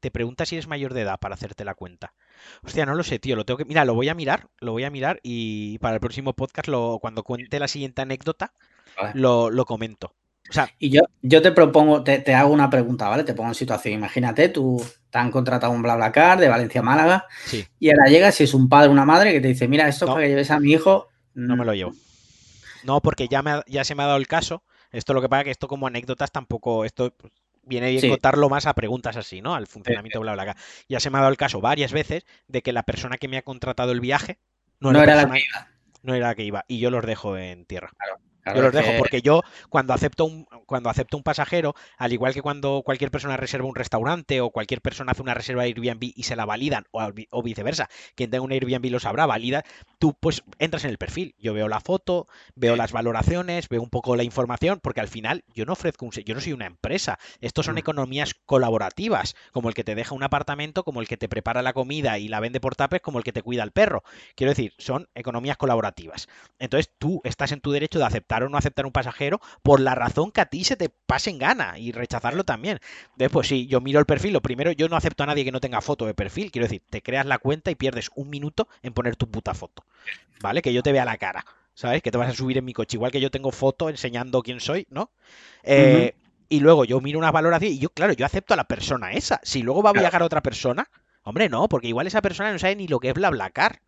te pregunta si eres mayor de edad para hacerte la cuenta. Hostia, no lo sé, tío, lo tengo que... Mira, lo voy a mirar, lo voy a mirar y para el próximo podcast, lo, cuando cuente la siguiente anécdota, Vale. lo, lo comento. O sea, Y yo, yo te propongo, te, te hago una pregunta, ¿vale? Te pongo en situación. Imagínate, tú te han contratado un BlaBlaCar de Valencia a Málaga sí, y ahora llegas y es un padre o una madre que te dice, mira, esto No. para que lleves a mi hijo. no me lo llevo. No, porque ya, me ha- ya se me ha dado el caso. Esto lo que pasa que esto como anécdotas tampoco, esto pues, viene bien Sí. contarlo más a preguntas así, ¿no? Al funcionamiento bla bla bla. Ya se me ha dado el caso varias veces de que la persona que me ha contratado el viaje no, No era, la persona- que iba. no era la que iba y yo los dejo en tierra. Claro, Yo los dejo que- porque yo cuando acepto un cuando acepto un pasajero, al igual que cuando cualquier persona reserva un restaurante o cualquier persona hace una reserva de Airbnb y se la validan o, viceversa, quien tenga un Airbnb lo sabrá, valida, tú pues entras en el perfil. Yo veo la foto, veo Sí. las valoraciones, veo un poco la información, porque al final yo no ofrezco un yo no soy una empresa. Estos son Mm. economías colaborativas, como el que te deja un apartamento, como el que te prepara la comida y la vende por tapes, como el que te cuida el perro. Quiero decir, son economías colaborativas. Entonces tú estás en tu derecho de aceptar o no aceptar un pasajero por la razón que a ti se te pase en gana y rechazarlo también. Después, sí, yo miro el perfil. Lo primero, yo no acepto a nadie que no tenga foto de perfil. Quiero decir, te creas la cuenta y pierdes un minuto en poner tu puta foto. ¿Vale? Que yo te vea la cara. ¿Sabes? Que te vas a subir en mi coche. Igual que yo tengo foto enseñando quién soy, ¿no? Eh, Y luego yo miro unas valoraciones y yo, claro, yo acepto a la persona esa. Si luego va a viajar otra persona, hombre, no, porque igual esa persona no sabe ni lo que es BlaBlaCar.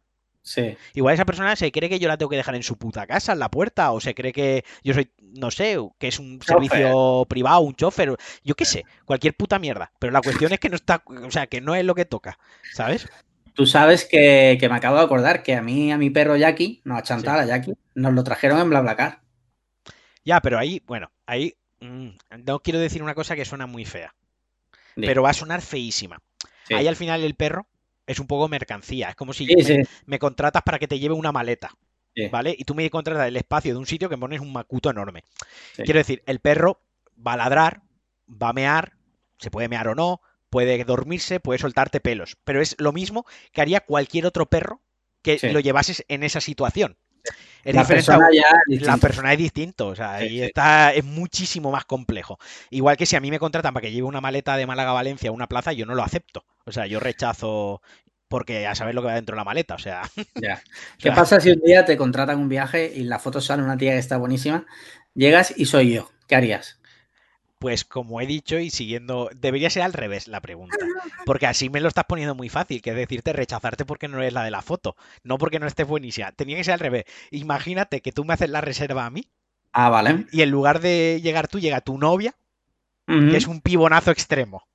Sí. Igual esa persona se cree que yo la tengo que dejar en su puta casa, en la puerta, o se cree que yo soy, no sé, que es un Chofer. servicio privado, un chofer, yo qué sé, cualquier puta mierda. Pero la cuestión es que no está, o sea, que no es lo que toca, ¿sabes? Tú sabes que, que me acabo de acordar que a mí, a mi perro Jackie, no a Chantal, a Jackie, nos lo trajeron en BlaBlaCar. Ya, pero ahí, bueno, ahí mm, no quiero decir una cosa que suena muy fea, pero va a sonar feísima. Sí. Ahí al final el perro es un poco mercancía, es como si Sí, me, sí, me contratas para que te lleve una maleta, sí. ¿vale? Y tú me contratas el espacio de un sitio que pones un macuto enorme. Quiero decir, el perro va a ladrar, va a mear, se puede mear o no, puede dormirse, puede soltarte pelos, pero es lo mismo que haría cualquier otro perro que lo llevases en esa situación. Es La diferente persona ya es la distinta. persona es distinto, o sea, Sí, sí. está, es muchísimo más complejo. Igual que si a mí me contratan para que lleve una maleta de Málaga a Valencia a una plaza, yo no lo acepto. O sea, yo rechazo porque a saber lo que va dentro de la maleta, o sea, Ya. o ¿Qué sea, pasa si un día te contratan un viaje y la foto sale una tía que está buenísima? Llegas y soy yo. ¿Qué harías? Pues como he dicho y siguiendo, debería ser al revés la pregunta, porque así me lo estás poniendo muy fácil, que es decirte rechazarte porque no eres la de la foto, no porque no estés buenísima. Tenía que ser al revés. Imagínate que tú me haces la reserva a mí Ah, vale. y en lugar de llegar tú llega tu novia, que es un pibonazo extremo.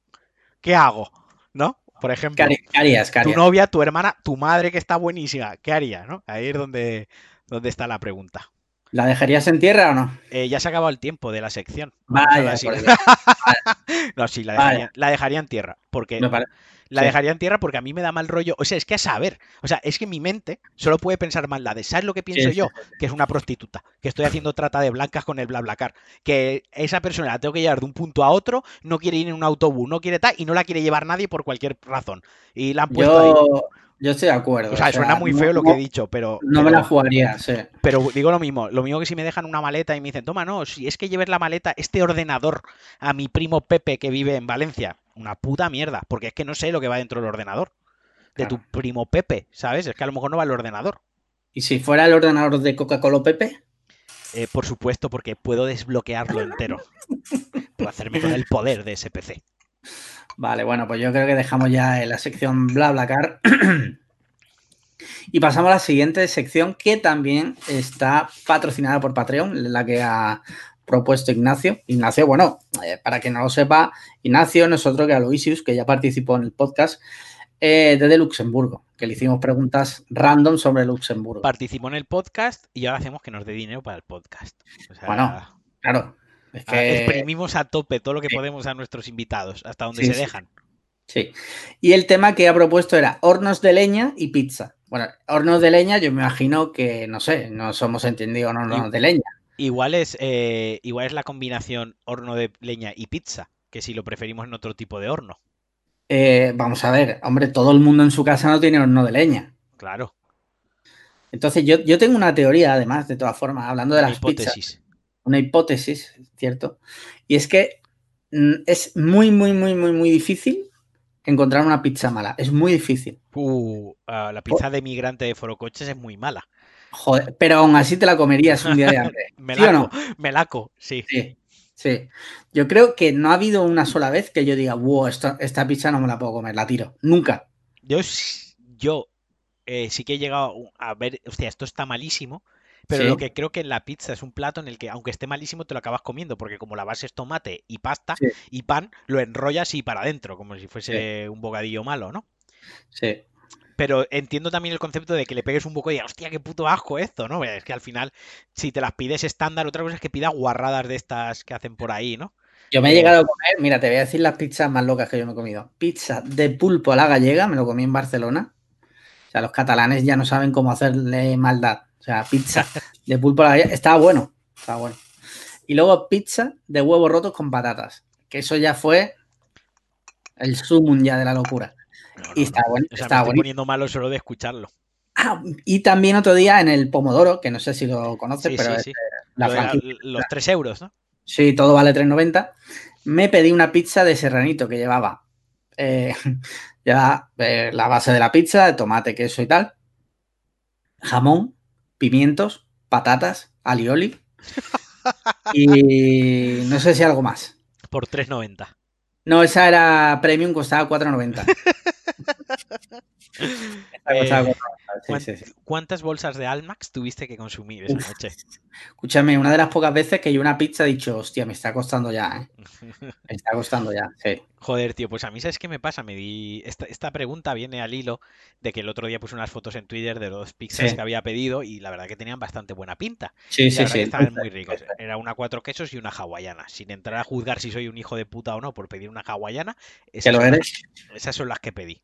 ¿Qué hago? ¿No? Por ejemplo, ¿Qué harí- qué harías? ¿Qué tu novia, tu hermana, tu madre que está buenísima, ¿qué haría? ¿no? Ahí es donde, donde está la pregunta. ¿La dejarías en tierra o no? Eh, ya se ha acabado el tiempo de la sección. Por No, sí, la Vale. dejaría, la dejaría en tierra. Porque la sí. dejaría en tierra porque a mí me da mal rollo. O sea, es que a saber. O sea, es que mi mente solo puede pensar mal la de ¿sabes lo que pienso sí, yo? Que es una prostituta. Que estoy haciendo trata de blancas con el BlaBlaCar. Que esa persona la tengo que llevar de un punto a otro, no quiere ir en un autobús, no quiere tal, y no la quiere llevar nadie por cualquier razón. Y la han puesto ahí. Yo, estoy de acuerdo. O sea, suena muy feo lo que he dicho, pero. No me la jugaría, sí. pero digo lo mismo, lo mismo que si me dejan una maleta y me dicen, toma, no, si es que lleves la maleta, este ordenador a mi primo Pepe que vive en Valencia, una puta mierda, porque es que no sé lo que va dentro del ordenador. De Claro. tu primo Pepe, ¿sabes? Es que a lo mejor no va el ordenador. ¿Y si fuera el ordenador de Coca-Cola Pepe? Eh, por supuesto, porque puedo desbloquearlo entero. Puedo hacerme con el poder de ese PC. Vale, bueno, pues yo creo que dejamos ya en la sección BlaBlaCar. y pasamos a la siguiente sección que también está patrocinada por Patreon, la que ha propuesto Ignacio. Ignacio, bueno, eh, para quien no lo sepa, Ignacio no es otro que Aloysius, que ya participó en el podcast eh, desde Luxemburgo, que le hicimos preguntas random sobre Luxemburgo. Participó en el podcast y ahora hacemos que nos dé dinero para el podcast. O sea, Bueno, Claro, es a- que... exprimimos a tope todo lo que Sí. podemos a nuestros invitados, hasta donde Sí, se dejan. Sí. Y el tema que ha propuesto era hornos de leña y pizza. Bueno, hornos de leña, yo me imagino que, no sé, no somos entendidos hornos de leña. Igual es, eh, igual es la combinación horno de leña y pizza, que si lo preferimos en otro tipo de horno. Eh, vamos a ver, hombre, todo el mundo en su casa no tiene horno de leña. Claro, Entonces, yo, yo tengo una teoría, además, de todas formas, hablando de una las pizzas, hipótesis. Una hipótesis, ¿cierto? Y es que mm, es muy, muy, muy, muy, muy difícil encontrar una pizza mala. Es muy difícil. Uh, ah, la pizza de migrante de Forocoches es muy mala. Joder, pero aún así te la comerías un día de hambre. ¿Sí o Melaco, no? melaco, sí. Sí, sí. Yo creo que no ha habido una sola vez que yo diga, wow, esta, esta pizza no me la puedo comer, la tiro. Nunca. Yo, yo eh, sí que he llegado a ver, hostia, esto está malísimo, pero Sí. lo que creo que en la pizza es un plato en el que, aunque esté malísimo, te lo acabas comiendo, porque como la base es tomate y pasta Sí. y pan, lo enrollas y para adentro, como si fuese un bocadillo malo, ¿no? Sí. Pero entiendo también el concepto de que le pegues un poco y digas, hostia, qué puto asco esto, ¿no? Es que al final, si te las pides estándar, otra cosa es que pidas guarradas de estas que hacen por ahí, ¿no? Yo me he Eh. llegado a comer, mira, te voy a decir las pizzas más locas que yo me he comido. Pizza de pulpo a la gallega, me lo comí en Barcelona. O sea, los catalanes ya no saben cómo hacerle maldad. O sea, pizza de pulpo a la estaba bueno, estaba bueno. Y luego pizza de huevos rotos con patatas, que eso ya fue el sumum ya de la locura. No, Y está no. bueno, O sea, está me estoy bonito. poniendo malo solo de escucharlo. Ah, y también otro día en el Pomodoro, que no sé si lo conoces, Sí, pero sí, es sí. la Lo de la- franquicia. los 3 euros, ¿no? Sí, todo vale 3.90. Me pedí una pizza de serranito que llevaba eh, llevaba, eh, la base de la pizza, de tomate, queso y tal, jamón, pimientos, patatas, alioli y no sé si algo más. Por 3,90. No, esa era premium, costaba 4.90. Eh, 4.90, sí, ¿cuán- sí, sí. ¿Cuántas bolsas de Almax tuviste que consumir esa noche? Escúchame, una de las pocas veces que yo una pizza he dicho, hostia, me está costando ya, ¿eh? Me está costando ya, sí. Joder, tío, pues a mí, ¿sabes qué me pasa? Me di. Esta, esta pregunta viene al hilo de que el otro día puse unas fotos en Twitter de dos pizzas Sí. que había pedido y la verdad que tenían bastante buena pinta. Sí, Y sí, sí. estaban muy ricos. Era una cuatro quesos y una hawaiana. Sin entrar a juzgar si soy un hijo de puta o no por pedir una hawaiana, Que esas lo son las- eres. esas son las que pedí.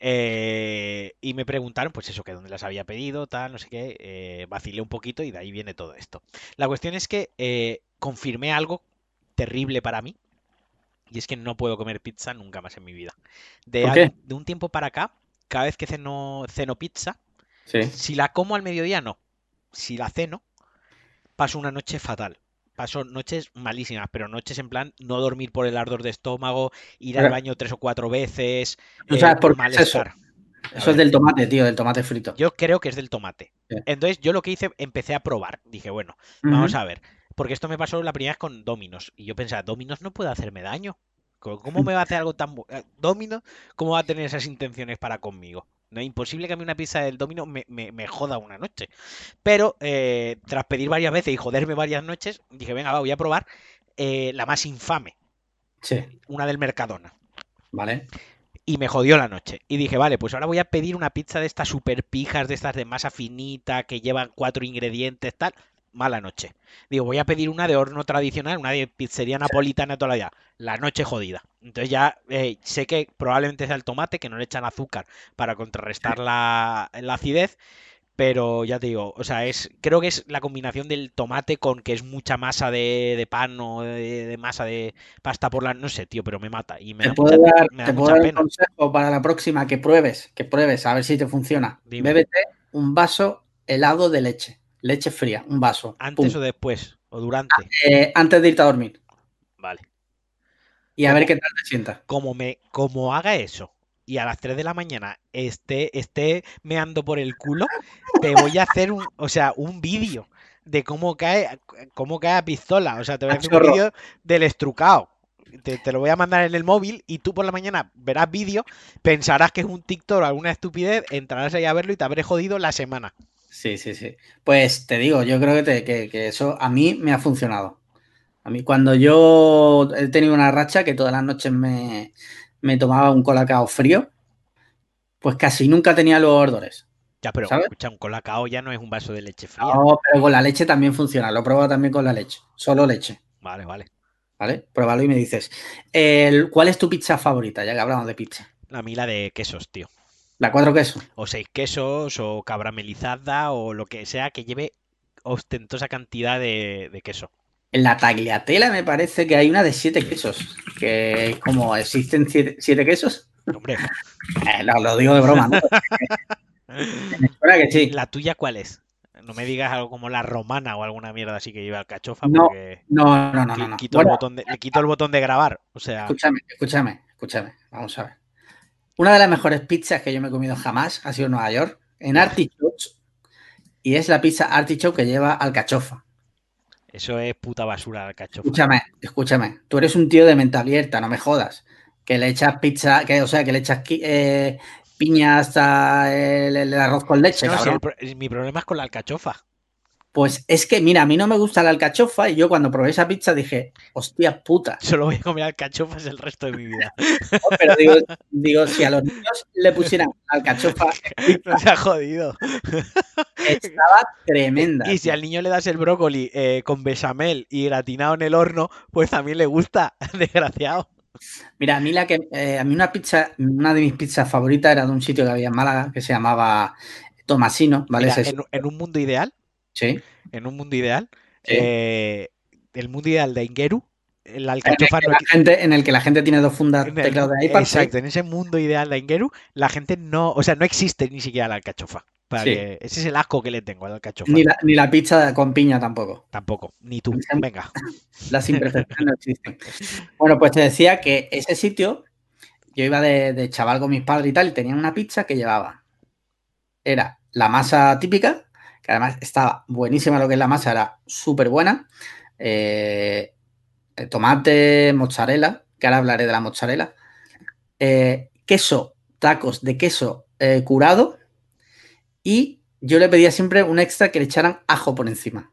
Eh, y me preguntaron, pues eso, que dónde las había pedido, tal, no sé qué. eh, vacilé un poquito y de ahí viene todo esto. La cuestión es que eh, confirmé algo terrible para mí. Y es que no puedo comer pizza nunca más en mi vida. De, ¿Por al- qué? de un tiempo para acá, cada vez que ceno, ceno pizza, Sí. si la como al mediodía, no. Si la ceno, paso una noche fatal. Paso noches malísimas, pero noches en plan no dormir por el ardor de estómago, ir al baño tres o cuatro veces, ¿Tú eh, por es eso? es del tomate, tío, del tomate frito. Yo creo que es del tomate. Sí. Entonces yo lo que hice, empecé a probar. Dije, bueno, vamos a ver. porque esto me pasó la primera vez con Dominos. Y yo pensaba, Dominos no puede hacerme daño. ¿Cómo me va a hacer algo tan... Eh, Domino, ¿cómo va a tener esas intenciones para conmigo? No es imposible que a mí una pizza del Domino me, joda una noche. Pero eh, tras pedir varias veces y joderme varias noches, dije, venga, va, voy a probar eh, la más infame. Sí. Una del Mercadona. Vale. Y me jodió la noche. Y dije, vale, pues ahora voy a pedir una pizza de estas super pijas, de estas de masa finita, que llevan cuatro ingredientes, tal mala noche. Digo, voy a pedir una de horno tradicional, una de pizzería napolitana todavía. La noche jodida. Entonces ya eh, sé que probablemente sea el tomate, que no le echan azúcar para contrarrestar la, acidez. Pero ya te digo, o sea, es creo que es la combinación del tomate con que es mucha masa de, pan o de, masa de pasta por la... No sé, tío, pero me mata. Y me te puedo dar, te puedo dar un consejo para la próxima, que pruebes, que pruebes, a ver si te funciona. Bébete un vaso helado de leche. Leche fría, un vaso. ¿Antes o después? ¿O durante? Eh, antes de irte a dormir. Vale. Y a ver qué tal te sientas. Como, me, como haga eso y a las 3 de la mañana esté, esté meando por el culo, te voy a hacer un, o sea, un vídeo de cómo cae, cómo cae a pistola. O sea, te voy a hacer un vídeo del estrucado. Te, te, lo voy a mandar en el móvil y tú por la mañana verás vídeo, pensarás que es un TikTok o alguna estupidez, entrarás ahí a verlo y te habré jodido la semana. Sí, sí, sí. Pues te digo, yo creo que, eso a mí me ha funcionado. A mí cuando yo he tenido una racha que todas las noches me, tomaba un colacao frío, pues casi nunca tenía los ordores. Ya, pero escucha, un colacao ya no es un vaso de leche fría. No, pero con la leche también funciona. Lo he probado también con la leche. Solo leche. Vale, vale. ¿Vale? Pruébalo y me dices. ¿Cuál es tu pizza favorita? Ya que hablamos de pizza. La mila de quesos, tío. La cuatro quesos. O seis quesos, o cabramelizada, o lo que sea que lleve ostentosa cantidad de, queso. En la tagliatela me parece que hay una de siete quesos. Que como existen siete, quesos. Hombre. Eh, lo, digo de broma, ¿no? que sí. ¿La tuya cuál es? No me digas algo como la romana o alguna mierda así que lleva alcachofa. No, no, no, no. Le, quito, el botón de, le quito el botón de grabar. O sea. Escúchame, escúchame, escúchame. Vamos a ver. Una de las mejores pizzas que yo me he comido jamás ha sido en Nueva York, en Artichokes, y es la pizza Artichoke que lleva alcachofa. Eso es puta basura alcachofa. Escúchame, escúchame. Tú eres un tío de mente abierta, no me jodas. Que le echas pizza, que, o sea, que le echas eh, piña hasta el, arroz con leche. mi problema es con la alcachofa. Pues es que, mira, a mí no me gusta la alcachofa y yo cuando probé esa pizza dije, hostia puta. Solo voy a comer alcachofas el resto de mi vida. pero digo, si a los niños le pusieran alcachofa. No se ha jodido. Estaba tremenda. Y si al niño le das el brócoli eh, con bechamel y gratinado en el horno, pues también le gusta, desgraciado. Mira, a mí la que eh, a mí una pizza, una de mis pizzas favoritas era de un sitio que había en Málaga que se llamaba Tomasino, ¿vale? en, un mundo ideal, en un mundo ideal. Eh, el mundo ideal de Ingeru, la alcachofa en el, gente, en el que la gente tiene dos fundas teclados de iPad. Exacto, en ese mundo ideal de Ingeru, la gente no, o sea, no existe ni siquiera la alcachofa. ese es el asco que le tengo al alcachofa. Ni la, ni la pizza con piña tampoco. Tampoco, ni tú. Venga. Las imperfecciones no existen. Bueno, pues te decía que ese sitio, yo iba de, de chaval con mis padres y tal, y tenía una pizza que llevaba. Era la masa típica, además estaba buenísima lo que es la masa, era súper buena. Eh, tomate, mozzarella, que ahora hablaré de la mozzarella. Eh, queso, tacos de queso eh, curado. Y yo le pedía siempre un extra que le echaran ajo por encima.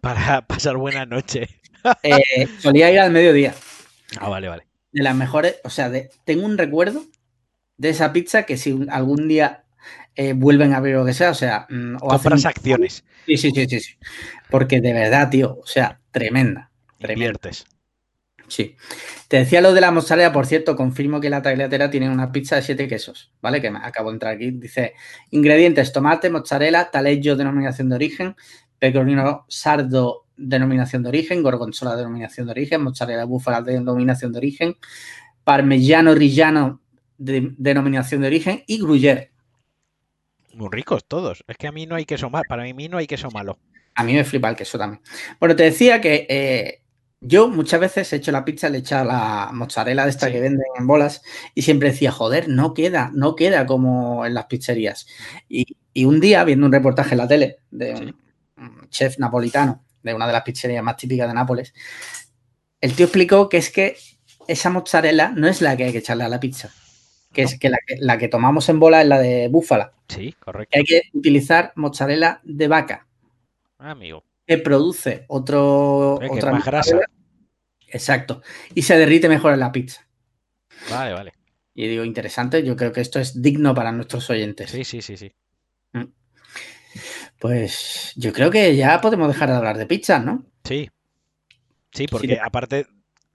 para pasar buena noche. solía ir al mediodía. Ah, vale, vale. De las mejores, o sea, tengo un recuerdo de esa pizza que si algún día eh, vuelven a ver lo que sea, o sea... Mm, o Compras acciones. Sí, sí, sí, sí, Porque de verdad, tío, o sea, tremenda. Inviertes. Sí. Te decía lo de la mozzarella, por cierto, confirmo que la tagliatera tiene una pizza de siete quesos, ¿vale? Que me acabo de entrar aquí. Dice, ingredientes, tomate, mozzarella, taleggio, denominación de origen, pecorino sardo, denominación de origen, gorgonzola, denominación de origen, mozzarella búfala, denominación de origen, parmigiano rillano, denominación de origen, y gruyere, muy ricos todos. Es que a mí no hay queso malo. Para mí no hay queso malo. A mí me flipa el queso también. Bueno, te decía que eh, yo muchas veces he hecho la pizza, le he echado la mozzarella de esta que venden en bolas y siempre decía, joder, no queda, no queda como en las pizzerías. Y, un día, viendo un reportaje en la tele de un chef napolitano de una de las pizzerías más típicas de Nápoles, el tío explicó que es que esa mozzarella no es la que hay que echarle a la pizza, que es que la, que tomamos en bola es la de búfala. Sí, correcto. Hay que utilizar mozzarella de vaca. Ah, amigo. Que produce otro, otra más grasa. Exacto. Y se derrite mejor en la pizza. Vale, vale. Y digo, interesante, yo creo que esto es digno para nuestros oyentes. Sí, sí, sí, sí. Mm. Pues yo creo que ya podemos dejar de hablar de pizzas, ¿no? Sí. Sí, porque aparte,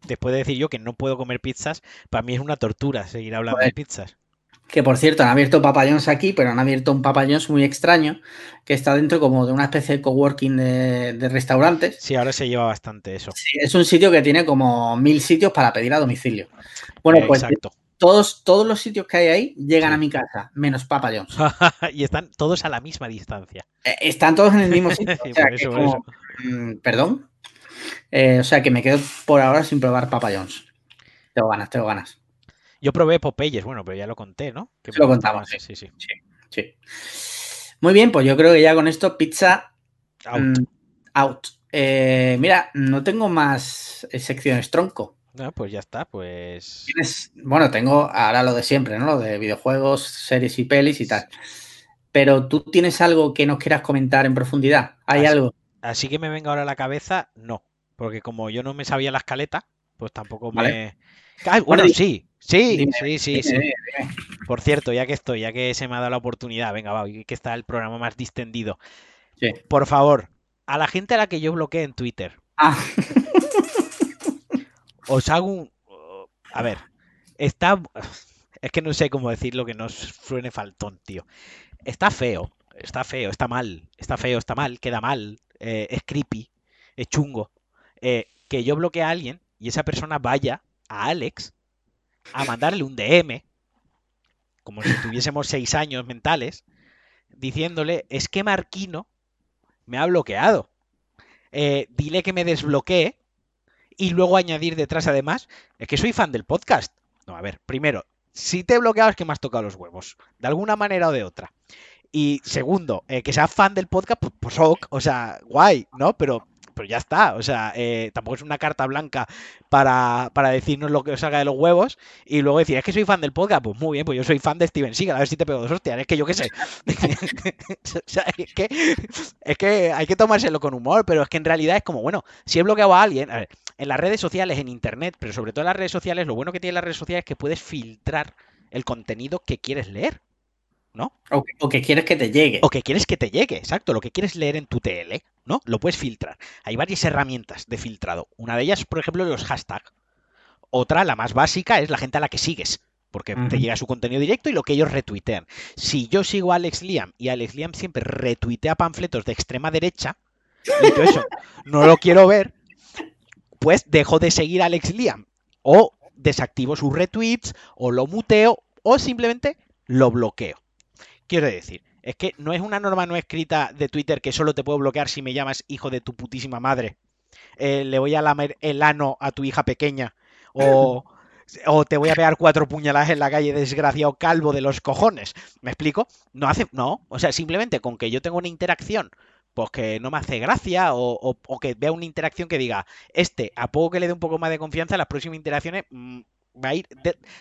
después de decir yo que no puedo comer pizzas, para mí es una tortura seguir hablando de pizzas. Que por cierto, han abierto Papayons aquí, pero han abierto un Papayons muy extraño, que está dentro como de una especie de coworking de, de restaurantes. Sí, ahora se lleva bastante eso. Sí, es un sitio que tiene como mil sitios para pedir a domicilio. Bueno, pues Exacto. Todos, todos los sitios que hay ahí llegan a mi casa, menos Papa John's. y están todos a la misma distancia. Eh, están todos en el mismo sitio. Mm, Perdón. Eh, o sea que me quedo por ahora sin probar Papa John's. Tengo ganas, tengo ganas. Yo probé Popeyes, bueno, pero ya lo conté, ¿no? lo contamos, sí sí, sí Muy bien, pues yo creo que ya con esto, pizza out. Mm, eh, mira, no tengo más secciones tronco. No, pues ya está, pues. bueno, tengo ahora lo de siempre, ¿no? Lo de videojuegos, series y pelis y tal. Pero tú tienes algo que nos quieras comentar en profundidad. ¿Hay algo? Así que me venga ahora a la cabeza, no. Porque como yo no me sabía la escaleta, pues tampoco me. bueno, sí, sí, sí, sí, sí. Por cierto, ya que estoy, ya que se me ha dado la oportunidad, venga, va, que está el programa más distendido. Por favor, a la gente a la que yo bloqueé en Twitter. Ah. os hago un... A ver, está... Es que no sé cómo decirlo que no suene faltón, tío. Está feo, está feo, está mal, está feo, está mal, queda mal, eh, es creepy, es chungo. Eh, que yo bloquee a alguien y esa persona vaya a Alex a mandarle un DM, como si tuviésemos seis años mentales, diciéndole, es que Marquino me ha bloqueado. Eh, dile que me desbloquee y luego añadir detrás además, es que soy fan del podcast. No, a ver, primero, si te he bloqueado es que me has tocado los huevos, de alguna manera o de otra. Y segundo, eh, que seas fan del podcast, pues, pues ok, o sea, guay, ¿no? Pero pero ya está. O sea, eh, tampoco es una carta blanca para, decirnos lo que os haga de los huevos y luego decir, es que soy fan del podcast. Pues muy bien, pues yo soy fan de Steven Seagal, a ver si te pego dos hostias. Es que yo qué sé. o sea, es que, es que hay que tomárselo con humor, pero es que en realidad es como, bueno, si he bloqueado a alguien, a ver, en las redes sociales, en internet, pero sobre todo en las redes sociales, lo bueno que tiene las redes sociales es que puedes filtrar el contenido que quieres leer. ¿no? O que, quieres que te llegue. O que quieres que te llegue, exacto. Lo que quieres leer en tu TL, ¿no? Lo puedes filtrar. Hay varias herramientas de filtrado. Una de ellas, por ejemplo, los hashtags. Otra, la más básica, es la gente a la que sigues. Porque te llega su contenido directo y lo que ellos retuitean. Si yo sigo a Alex Liam y Alex Liam siempre retuitea panfletos de extrema derecha, y todo eso no lo quiero ver, pues dejo de seguir a Alex Liam. O desactivo sus retweets, o lo muteo, o simplemente lo bloqueo. Quiero decir, es que no es una norma no escrita de Twitter que solo te puedo bloquear si me llamas hijo de tu putísima madre. Eh, le voy a lamer el ano a tu hija pequeña. O, te voy a pegar cuatro puñaladas en la calle, desgraciado calvo de los cojones. ¿Me explico? No hace. No. O sea, simplemente con que yo tenga una interacción pues que no me hace gracia o, que vea una interacción que diga, este, a poco que le dé un poco más de confianza, las próximas interacciones mm, va a ir.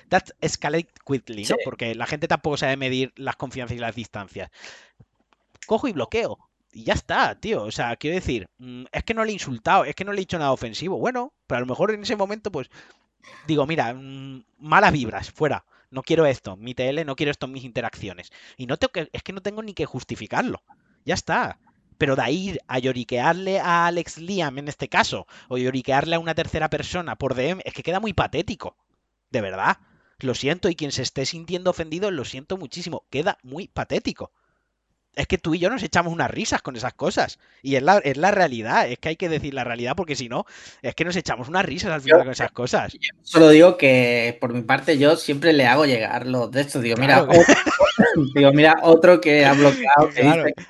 That escalate quickly, ¿no? Porque la gente tampoco sabe medir las confianzas y las distancias. Cojo y bloqueo. Y ya está, tío. O sea, quiero decir, mm, es que no le he insultado, es que no le he dicho nada ofensivo. Bueno, pero a lo mejor en ese momento, pues, digo, mira, mm, malas vibras, fuera. No quiero esto, mi TL, no quiero esto en mis interacciones. Y no tengo que, es que no tengo ni que justificarlo. Ya está. Pero de ahí a lloriquearle a Alex Liam en este caso, o lloriquearle a una tercera persona por DM, es que queda muy patético. De verdad. Lo siento, y quien se esté sintiendo ofendido, lo siento muchísimo. Queda muy patético. Es que tú y yo nos echamos unas risas con esas cosas. Y es la, es la realidad. Es que hay que decir la realidad porque si no, es que nos echamos unas risas al final con esas cosas. solo digo que por mi parte yo siempre le hago llegar los de estos. Digo, mira, otro, digo, mira, otro que ha bloqueado.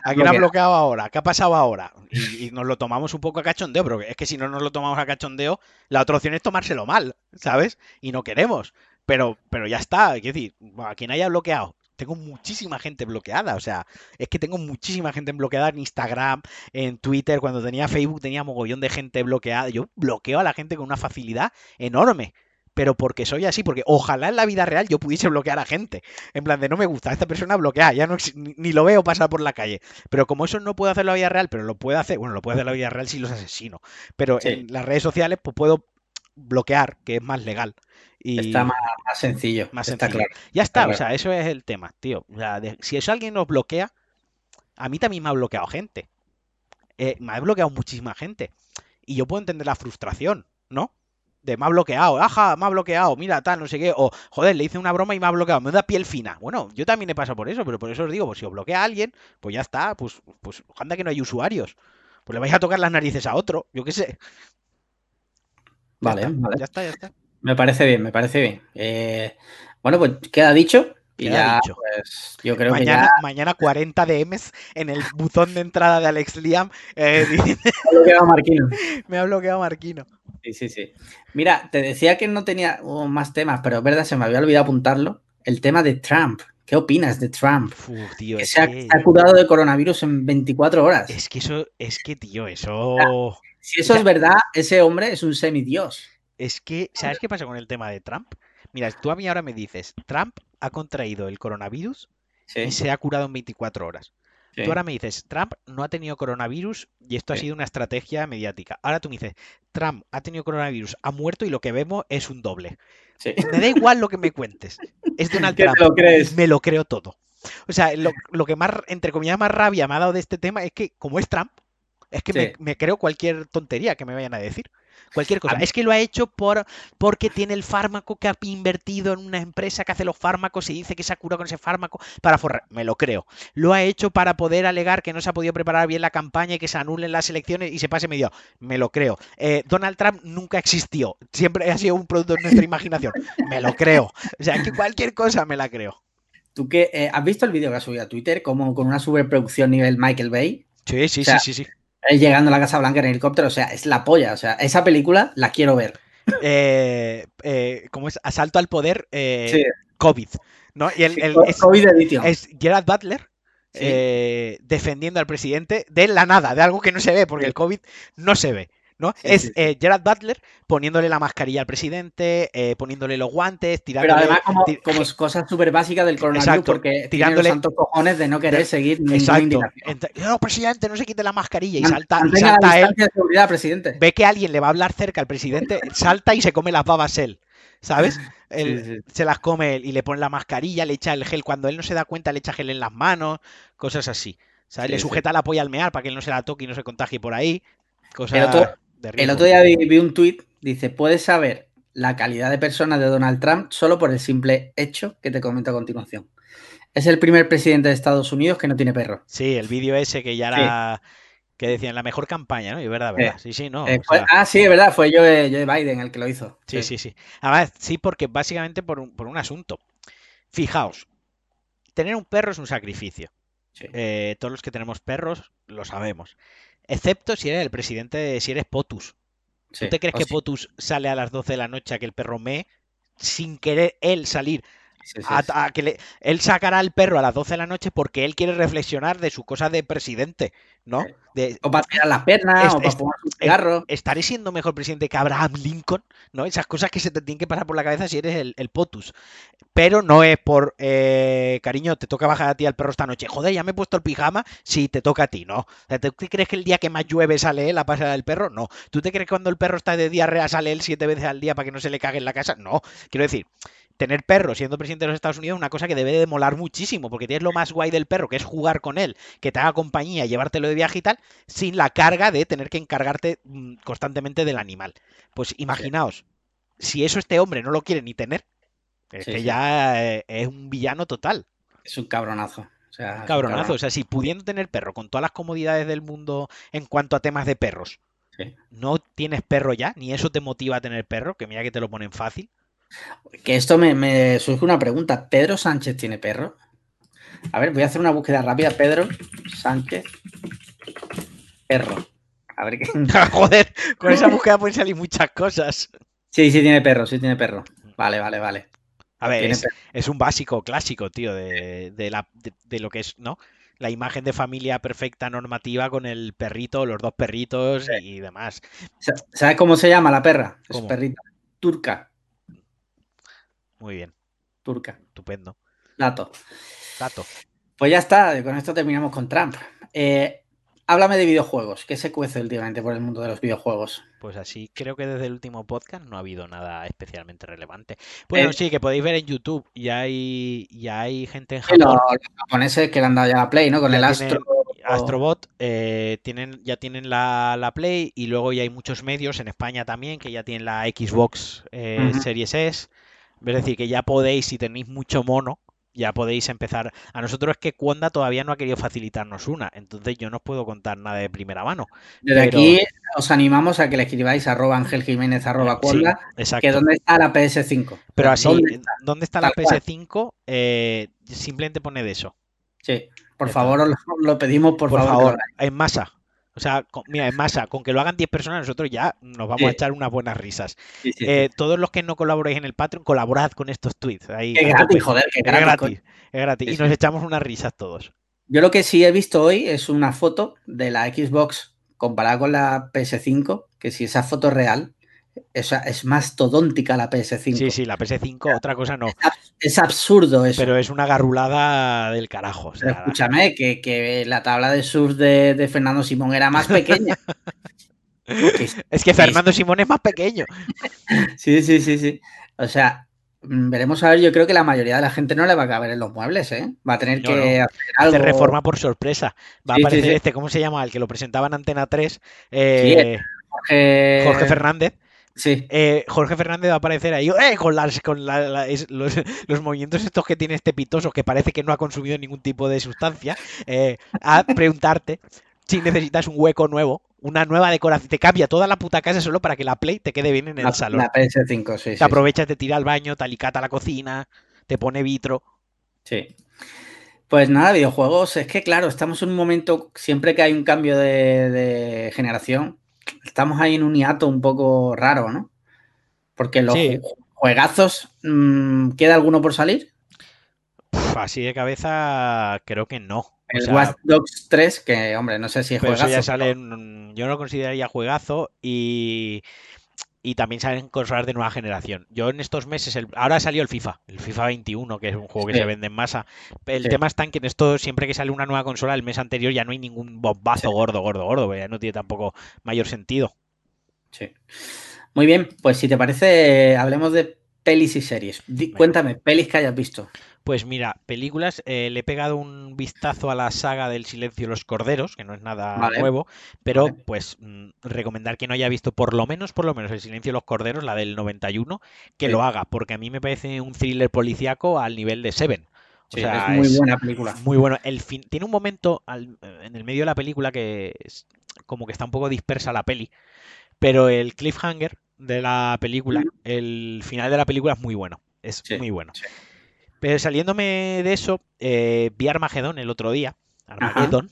¿A quién ha bloqueado ahora? ¿Qué ha pasado ahora? Y, y, nos lo tomamos un poco a cachondeo, pero es que si no nos lo tomamos a cachondeo, la otra opción es tomárselo mal, ¿sabes? Y no queremos. Pero, pero ya está, es decir, a quien haya bloqueado, tengo muchísima gente bloqueada. O sea, es que tengo muchísima gente bloqueada en Instagram, en Twitter. Cuando tenía Facebook tenía mogollón de gente bloqueada. Yo bloqueo a la gente con una facilidad enorme. Pero porque soy así, porque ojalá en la vida real yo pudiese bloquear a gente. En plan de no me gusta, esta persona bloquea, ya no ni, ni lo veo pasar por la calle. Pero como eso no puedo hacer en la vida real, pero lo puedo hacer, bueno, lo puedo hacer en la vida real si los asesino. Pero Sí. en las redes sociales, pues puedo bloquear, que es más legal. Y Está más, más sencillo. más está sencillo. claro. Ya está, Está o sea, eso es el tema, tío. O sea, de- si eso alguien nos bloquea, a mí también me ha bloqueado gente. Eh, me ha bloqueado muchísima gente. Y yo puedo entender la frustración, ¿no? De me ha bloqueado, ajá, me ha bloqueado, mira, tal, no sé qué. O, joder, le hice una broma y me ha bloqueado, me da piel fina. Bueno, yo también he pasado por eso, pero por eso os digo, pues si os bloquea a alguien, pues ya está, pues, pues anda que no hay usuarios. Pues le vais a tocar las narices a otro, yo qué sé. Vale, vale. ya está, ya está. Me parece bien, me parece bien. Eh, bueno, pues queda dicho. Y ya, dicho. pues, yo creo Mañana, que mañana 40 DMs en el buzón de entrada de Alex Liam eh, ya lo queda Marquino. me ha bloqueado Marquino. Sí, sí, sí. Mira, te decía que no tenía más temas, pero es verdad, se me había olvidado apuntarlo. El tema de Trump. ¿Qué opinas de Trump? Uf, tío, Que se ha, que, se ha curado de coronavirus en 24 horas. es que eso, es que, tío, eso. Si eso Ya. es verdad, ese hombre es un semidios. Es que, ¿sabes qué pasa con el tema de Trump? Mira, tú a mí ahora me dices, Trump ha contraído el coronavirus Sí, y se ha curado en 24 horas. sí. Tú ahora me dices, Trump no ha tenido coronavirus y esto ha sido una estrategia mediática. Ahora tú me dices, Trump ha tenido coronavirus, ha muerto y lo que vemos es un doble. Me da igual lo que me cuentes. Es Donald ¿Qué te Trump. lo crees? Me lo creo todo. O sea, lo, lo que más, entre comillas, más rabia me ha dado de este tema es que, como es Trump, es que me, me creo cualquier tontería que me vayan a decir. Cualquier cosa. Es que lo ha hecho por porque tiene el fármaco que ha invertido en una empresa que hace los fármacos y dice que se ha curado con ese fármaco para forrar. Me lo creo. Lo ha hecho para poder alegar que no se ha podido preparar bien la campaña y que se anulen las elecciones y se pase medio. Me lo creo. Eh, Donald Trump nunca existió. Siempre ha sido un producto de nuestra imaginación. Me lo creo. O sea, que cualquier cosa me la creo. ¿Tú qué, eh, has visto el vídeo que ha subido a Twitter como con una superproducción nivel Michael Bay? Sí, sí, O sea, sí, sí, sí. Él llegando a la Casa Blanca en helicóptero, o sea, es la polla. O sea, esa película la quiero ver. Eh, eh, ¿cómo es? Asalto al poder eh, Sí. COVID. ¿no? Y el, es, COVID es Gerard Butler Sí. eh, defendiendo al presidente de la nada, de algo que no se ve, porque el COVID no se ve. ¿No? Sí, es sí, sí. eh, Gerard Butler poniéndole la mascarilla al presidente, eh, poniéndole los guantes, Pero tirándole. además como, cosas súper básicas del coronavirus Exacto, porque tirándole- los santos cojones de no querer de- seguir Exacto. indicación. Ent- No, presidente, no se quite la mascarilla y salta, y mantenga la salta él distancia de seguridad, presidente. ve que alguien le va a hablar cerca al presidente, salta y se come las babas él. ¿Sabes? Él- Sí, sí. Se las come él y le pone la mascarilla, le echa el gel. Cuando él no se da cuenta, le echa gel en las manos, cosas así. ¿Sabes? Sí, le sujeta la polla al mear para que él no se la toque y no se contagie por ahí. Cosas El otro- de El otro día vi, vi un tuit, dice, puedes saber la calidad de persona de Donald Trump solo por el simple hecho que te comento a continuación. Es el primer presidente de Estados Unidos que no tiene perro. Sí, el vídeo ese que ya Sí. era. Que decían la mejor campaña, ¿no? Y es verdad, verdad. Sí, sí, no. Eh, o fue- sea, ah, sí, es verdad, fue Joe, Joe Biden el que lo hizo. Sí, sí, sí. Además, sí, porque básicamente por un, por un asunto. Fijaos, tener un perro es un sacrificio. Sí. Eh, todos los que tenemos perros lo sabemos. Excepto si eres el presidente, si eres POTUS. ¿Tú te crees que sí. POTUS sale a las 12 de la noche a que el perro mee sin querer él salir? Sí, sí, A, sí. a que le- él sacará al perro a las 12 de la noche porque él quiere reflexionar de su cosa de presidente, ¿no? De, O para tirar las piernas, Es- o para fumar un cigarro. ¿Estaré siendo mejor presidente que Abraham Lincoln? ¿No? Esas cosas que se te tienen que pasar por la cabeza si eres el, el POTUS. Pero no es por, eh, cariño, te toca bajar a ti al perro esta noche. Joder, ya me he puesto el pijama. Sí, te toca a ti, ¿no? O sea, ¿Tú crees que el día que más llueve sale él a pasar al perro? No. ¿Tú te crees que cuando el perro está de diarrea sale él siete veces al día para que no se le cague en la casa? No. Quiero decir, tener perro siendo presidente de los Estados Unidos es una cosa que debe de molar muchísimo, porque tienes lo más guay del perro, que es jugar con él, que te haga compañía, llevártelo de viaje y tal, sin la carga de tener que encargarte mm, constantemente del animal. Pues imaginaos, si eso este hombre no lo quiere ni tener, es Sí, que sí. ya eh, es un villano total, Es un cabronazo. O sea, es un cabronazo. O sea, si pudiendo tener perro con todas las comodidades del mundo en cuanto a temas de perros, no tienes perro ya, ni eso te motiva a tener perro, que mira que te lo ponen fácil. Que esto me, me surge una pregunta. ¿Pedro Sánchez tiene perro? A ver, voy a hacer una búsqueda rápida. Pedro Sánchez, perro. A ver qué. Joder, con esa búsqueda pueden salir muchas cosas. Sí, sí tiene perro, sí tiene perro. Vale, vale, vale. A ver, es, es un básico clásico, tío, de, de la, de, de lo que es, ¿no? La imagen de familia perfecta normativa con el perrito, los dos perritos y demás. Sa- ¿Sabes cómo se llama la perra? Es perrita. Turca. Muy bien, Turca. estupendo. Dato. Tato. Pues ya está, con esto terminamos con Trump. Eh, háblame de videojuegos. ¿Qué se cuece últimamente por el mundo de los videojuegos? Pues así, creo que desde el último podcast no ha habido nada especialmente relevante. Bueno, Eh, sí, que podéis ver en YouTube. Ya hay, ya hay gente en Japón. los japoneses que le han dado ya la Play, ¿no? Con el Astro. Astrobot, eh, tienen, ya tienen la, la Play y luego ya hay muchos medios en España también que ya tienen la Xbox eh. Series S. Es decir, que ya podéis, si tenéis mucho mono, ya podéis empezar. A nosotros es que Cuonda todavía no ha querido facilitarnos una, entonces yo no os puedo contar nada de primera mano. Desde pero- aquí os animamos a que le escribáis arroba Ángel Jiménez arroba Sí, Cuonda, que exacto. dónde está la PS5. Pero así, ¿Dónde ¿dónde, está? está la Tal cual. PS5? Eh, simplemente poned eso. Sí, por favor, os lo, lo pedimos, por, Por, favor. que lo favor, en masa. O sea, con- mira, en masa, con que lo hagan 10 personas, nosotros ya nos vamos Sí. a echar unas buenas risas. Sí, sí. Eh, todos los que no colaboréis en el Patreon, colaborad con estos tweets. Ahí, a gratis, joder, que Es gratis. es gratis. Y nos echamos unas risas todos. Yo lo que sí he visto hoy es una foto de la Xbox comparada con la PS5, que si esa foto es real, esa es mastodóntica la PS5. Sí, sí, la PS5, otra cosa no. Es absurdo eso. Pero es una garrulada del carajo. o Pero sea, escúchame, que, que la tabla de surf de, de Fernando Simón era más pequeña. Es que Fernando Simón es más pequeño. sí, sí, sí, sí. O sea, mm, veremos a ver, yo creo que la mayoría de la gente no le va a caber en los muebles, ¿eh? Va a tener No, que no. hacer algo. Hace reforma por sorpresa. Va a sí, aparecer sí. este, ¿cómo se llama? El que lo presentaba en Antena 3. eh, Jorge, Jorge Fernández. Sí, Eh, Jorge Fernández va a aparecer ahí ¡eh! con, las, con la- la- es- los, los movimientos estos que tiene este pitoso que parece que no ha consumido ningún tipo de sustancia eh, a preguntarte si necesitas un hueco nuevo, una nueva decoración. Te cambia toda la puta casa solo para que la Play te quede bien en el la, salón. la PS5, sí, te sí, aprovechas, te tira al baño, te alicata la cocina, te pone vitro. sí. Pues nada, videojuegos, es que claro, estamos en un momento, siempre que hay un cambio de, de generación, estamos ahí en un hiato un poco raro, ¿no? Porque los Sí. juegazos, mm, ¿queda alguno por salir? Así de cabeza, creo que no. O El sea, Watch Dogs 3, que hombre, no sé si es juegazo. ya sale, yo no lo consideraría juegazo y, y también salen consolas de nueva generación. Yo en estos meses, el- ahora salió el FIFA, el FIFA 21, que es un juego que Sí. se vende en masa. El Sí. tema está en que en esto, siempre que sale una nueva consola, el mes anterior ya no hay ningún bombazo Sí. gordo, gordo, gordo, ya no tiene tampoco mayor sentido. Sí. Muy bien, pues si te parece, hablemos de pelis y series. Di- cuéntame, pelis que hayas visto. Pues mira, películas, eh, le he pegado un vistazo a la saga del Silencio de los Corderos, que no es nada Vale. nuevo, pero Vale. pues mm, recomendar que no haya visto por lo menos, por lo menos el Silencio de los Corderos, la del 91, que Sí. lo haga, porque a mí me parece un thriller policíaco al nivel de Seven. O Sí, sea, es muy es buena película. muy bueno. El fin, tiene un momento al- en el medio de la película que es como que está un poco dispersa la peli, pero el cliffhanger de la película, el final de la película es muy bueno. Es Sí, muy bueno. sí. Pero saliéndome de eso, eh, vi Armagedón el otro día. Armageddon.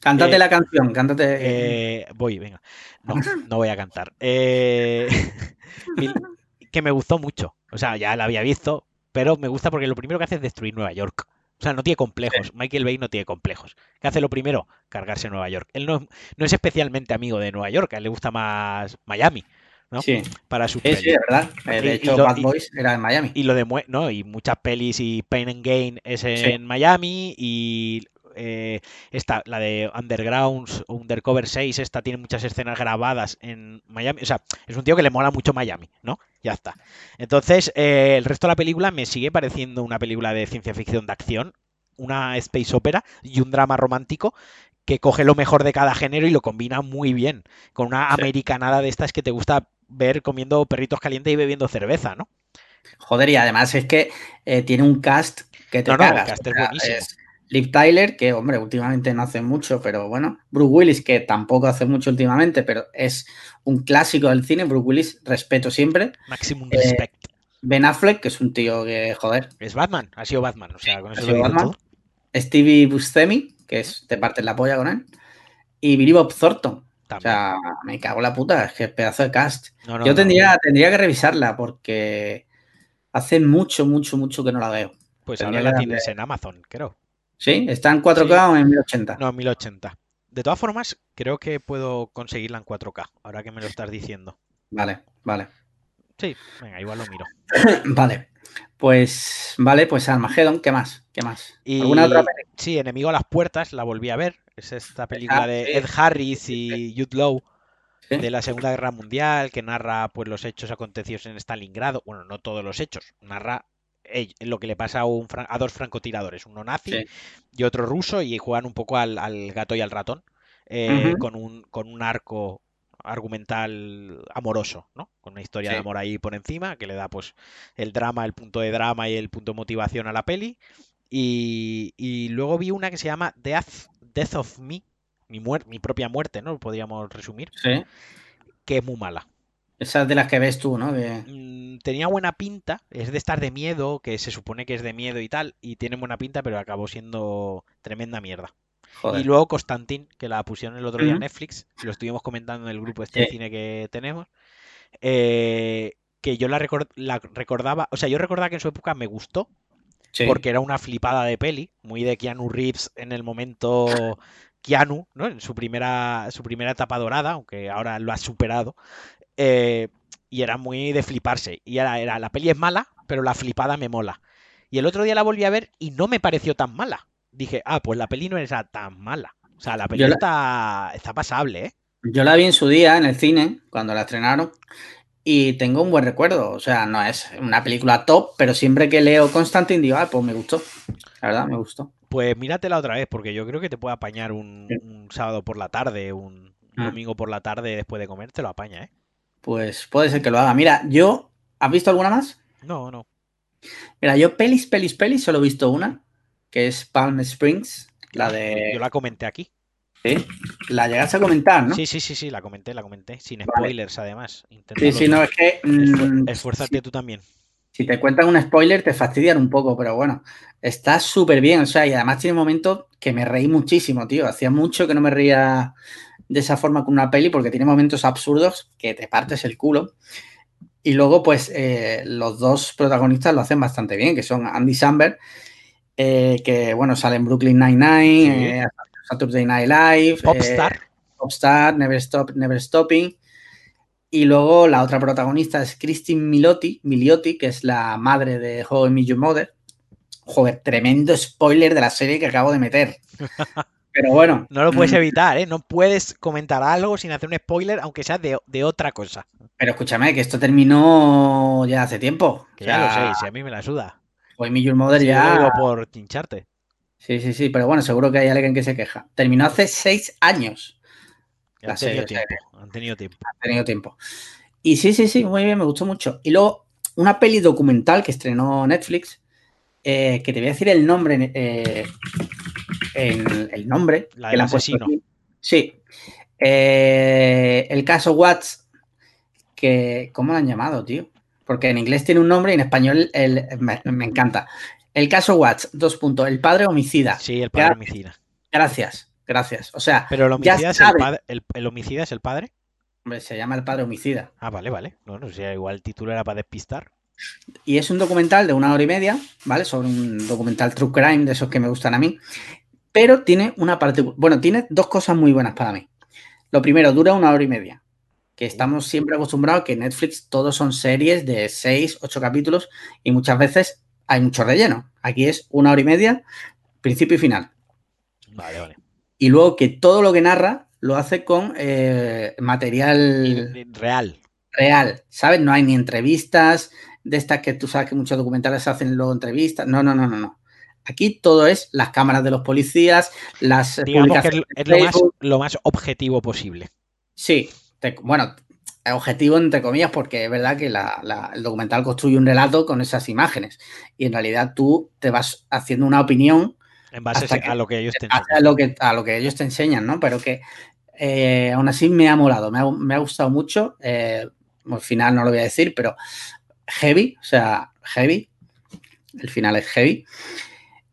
Cántate Eh, la canción, cántate. eh, voy, venga. No, no voy a cantar. Eh, que me gustó mucho. O sea, ya la había visto, pero me gusta porque lo primero que hace es destruir Nueva York. O sea, no tiene complejos. Michael Bay no tiene complejos. ¿Qué hace lo primero? Cargarse Nueva York. Él no, no es especialmente amigo de Nueva York, a él le gusta más Miami, ¿no? Sí, Para su sí, sí, es verdad. Eh, Y- De y hecho, lo- Bad y- Boys era en Miami. y lo demue no y muchas pelis y Pain and Gain es en Miami y eh, esta la de Undergrounds Undercover 6 esta tiene muchas escenas grabadas en Miami o sea es un tío que le mola mucho Miami no ya está entonces eh, el resto de la película me sigue pareciendo una película de ciencia ficción de acción una space opera y un drama romántico que coge lo mejor de cada género y lo combina muy bien con una Sí. americanada de estas que te gusta ver comiendo perritos calientes y bebiendo cerveza, ¿no? Joder, y además es que eh, tiene un cast que te No, no, el cagas. cast es buenísimo. Liv Tyler, que hombre, últimamente no hace mucho, pero bueno. Bruce Willis, que tampoco hace mucho últimamente, pero es un clásico del cine. Bruce Willis, respeto siempre. Maximum Eh, respect. Ben Affleck, que es un tío que, joder. Es Batman, ha sido Batman, o sea, con ha eso sido lo digo Batman. todo. Stevie Buscemi, que es te partes la polla con él. Y Billy Bob Thornton. O sea, me cago en la puta, es que es pedazo de cast. No, no, Yo no. tendría, tendría que revisarla porque Hace mucho, mucho, mucho que no la veo. Pues ahora la tienes en Amazon, creo. ¿Sí? ¿Está en 4K o en 1080? No, en 1080. De todas formas, creo que puedo conseguirla en 4K, ahora que me lo estás diciendo. Vale, vale. Sí, venga, igual lo miro. vale. Pues, vale, pues Armageddon, ¿qué más? ¿Qué más? ¿Alguna otra película? Sí, Enemigo a las Puertas, la volví a ver. Es esta película ah, de Ed Harris y Jude Law de la Segunda Guerra Mundial, que narra pues los hechos acontecidos en Stalingrado. Bueno, no todos los hechos, narra lo que le pasa a, dos francotiradores, uno nazi y otro ruso, y juegan un poco al, gato y al ratón, eh, con, un, con un arco argumental amoroso, ¿no? Con una historia de amor ahí por encima, que le da pues el drama, el punto de drama y el punto de motivación a la peli. Y, luego vi una que se llama Death, Death of Me, mi, mi propia muerte, ¿no? Podríamos resumir. Sí. Que es muy mala. Esas de las que ves tú, ¿no? Mm, tenía buena pinta, es de estar de miedo, que se supone que es de miedo y tal, y tiene buena pinta, pero acabó siendo tremenda mierda. Y luego Constantin, que la pusieron el otro día en Netflix, lo estuvimos comentando en el grupo este de cine que tenemos, eh, que yo la, recordaba, o sea, yo recordaba que en su época me gustó, porque era una flipada de peli, muy de Keanu Reeves en el momento Keanu, ¿no? En su primera, su primera etapa dorada, aunque ahora lo ha superado. Eh, y era muy de fliparse. Y era, era, la peli es mala, pero la flipada me mola. Y el otro día la volví a ver y no me pareció tan mala. Dije, ah, pues la peli no era tan mala. O sea, la peli está, está pasable, ¿eh? Yo la vi en su día en el cine, cuando la estrenaron, y tengo un buen recuerdo. O sea, no es una película top, pero siempre que leo Constantine digo, ah, pues me gustó. La verdad, me gustó. Pues míratela otra vez, porque yo creo que te puede apañar un, sábado por la tarde, un, un, ah. domingo por la tarde después de comer, te lo apaña, ¿eh? Pues puede ser que lo haga. Mira, yo. ¿Has visto alguna más? No, no. Mira, yo pelis, pelis, pelis, solo he visto una, que es Palm Springs, la de. Yo la comenté aquí. Sí. La llegaste a comentar, ¿no? Sí, sí, sí, sí, la comenté, la comenté. Sin spoilers, además. sí, sí, no, es que. Mm, esfuérzate tú también. Si te cuentan un spoiler, te fastidian un poco, pero bueno, está súper bien. O sea, y además tiene momentos que me reí muchísimo, tío. Hacía mucho que no me reía de esa forma con una peli porque tiene momentos absurdos que te partes el culo. Y luego, pues, eh, los dos protagonistas lo hacen bastante bien, que son Andy Samberg, eh, que, bueno, sale en Brooklyn Nine-Nine, eh, Saturday Night Live, Popstar. Popstar, Never Stop, Never Stopping. Y luego la otra protagonista es Christine Milotti, Miliotti, que es la madre de How I Met Your Mother. Joder, tremendo spoiler de la serie que acabo de meter. Pero bueno. No lo puedes mm. evitar, ¿eh? No puedes comentar algo sin hacer un spoiler, aunque sea de, otra cosa. Pero escúchame, que esto terminó ya hace tiempo. Que ya lo sé, si a mí me la suda. Hoy mi Mother ya. Por tincharte. Sí, sí, sí, pero bueno, seguro que hay alguien que se queja. Terminó hace seis años. han, tenido tiempo, han tenido tiempo. Han tenido tiempo. Y sí, sí, sí, muy bien, me gustó mucho. Y luego, una peli documental que estrenó Netflix, eh, que te voy a decir el nombre, eh, el, nombre. La del asesino. Sí. Eh, el caso Watts, que, ¿cómo lo han llamado, tío? Porque en inglés tiene un nombre y en español me, encanta. El caso Watts, dos puntos. El padre homicida. Sí, el padre homicida. Gracias, gracias. O sea, pero el homicida, es el, padre, el, homicida es el padre. Hombre, se llama el padre homicida. Ah, vale, vale. No, no, sé, igual el título era para despistar. Y es un documental de una hora y media, ¿vale? Sobre un documental true crime, de esos que me gustan a mí. Pero tiene una parte, bueno, tiene dos cosas muy buenas para mí. Lo primero, dura una hora y media, que estamos siempre acostumbrados que Netflix todos son series de seis, ocho capítulos y muchas veces hay mucho relleno. Aquí es una hora y media, principio y final. Vale, vale. Y luego que todo lo que narra lo hace con eh, material real. Real, ¿sabes? No hay ni entrevistas de estas que tú sabes que muchos documentales hacen luego entrevistas. No, no, no, no, no. Aquí todo es las cámaras de los policías, las Digamos que es lo más, objetivo posible. Sí, bueno, objetivo entre comillas porque es verdad que el documental construye un relato con esas imágenes y en realidad tú te vas haciendo una opinión en base a lo que ellos te enseñan. A lo que, a lo que ellos te enseñan, ¿no? Pero que eh, aún así me ha molado, me ha, gustado mucho. Eh, al final no lo voy a decir, pero heavy, o sea, heavy. El final es heavy.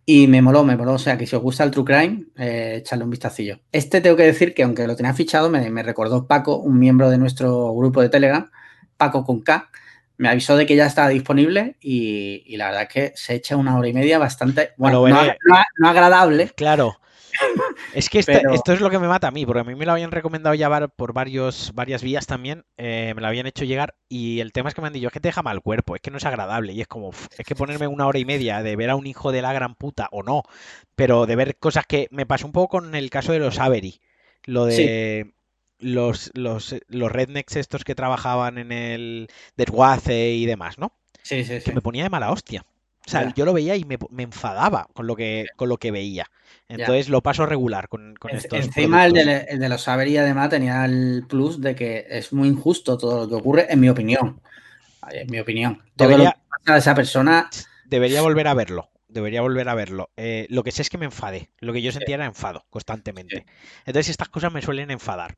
Y me moló, me moló. O sea, que si os gusta el True Crime, eh, echarle un vistacillo. Este tengo que decir que, aunque lo tenía fichado, me, recordó Paco, un miembro de nuestro grupo de Telegram, Paco con K, me avisó de que ya estaba disponible y, la verdad es que se echa una hora y media bastante, bueno, no, agradable. Claro. Es que esto es lo que me mata a mí, porque a mí me lo habían recomendado llevar por varios, varias vías también, eh, me lo habían hecho llegar y el tema es que me han dicho, es que te deja mal cuerpo, es que no es agradable y es como, es que ponerme una hora y media de ver a un hijo de la gran puta o no, pero de ver cosas que me pasó un poco con el caso de los Avery, lo de los, los, los rednecks estos que trabajaban en el desguace y demás, ¿no? Sí, sí, sí. Que me ponía de mala hostia. O sea, yo lo veía y me, enfadaba con lo que, con lo que veía. Entonces lo paso regular con, con estos. Encima el de, el de, los Saber además tenía el plus de que es muy injusto todo lo que ocurre, en mi opinión. En mi opinión. Todo lo que pasa a esa persona. Debería volver a verlo. Debería volver a verlo. Eh, lo que sé es que me enfadé. Lo que yo sentía era enfado constantemente. Entonces estas cosas me suelen enfadar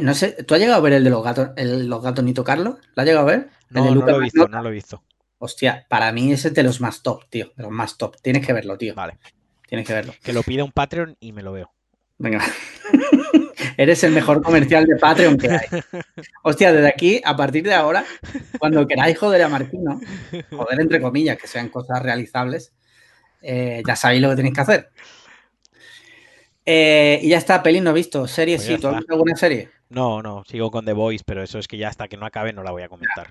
no sé, ¿tú has llegado a ver el de los gatos, el, los gatos Nito Carlos? ¿Lo has llegado a ver? No, no lo he visto, no lo he visto. Hostia, para mí ese es de los más top, tío. De los más top. Tienes que verlo, tío. Vale. Tienes que verlo. Que lo pida un Patreon y me lo veo. Venga. Eres el mejor comercial de Patreon que hay. Hostia, desde aquí, a partir de ahora, cuando queráis joder a Martino, joder entre comillas, que sean cosas realizables, eh, ya sabéis lo que tenéis que hacer. Eh, y ya está, pelín no visto. Serie pues sí, ¿tú has visto alguna serie? No, no, sigo con The Voice, pero eso es que ya hasta que no acabe no la voy a comentar.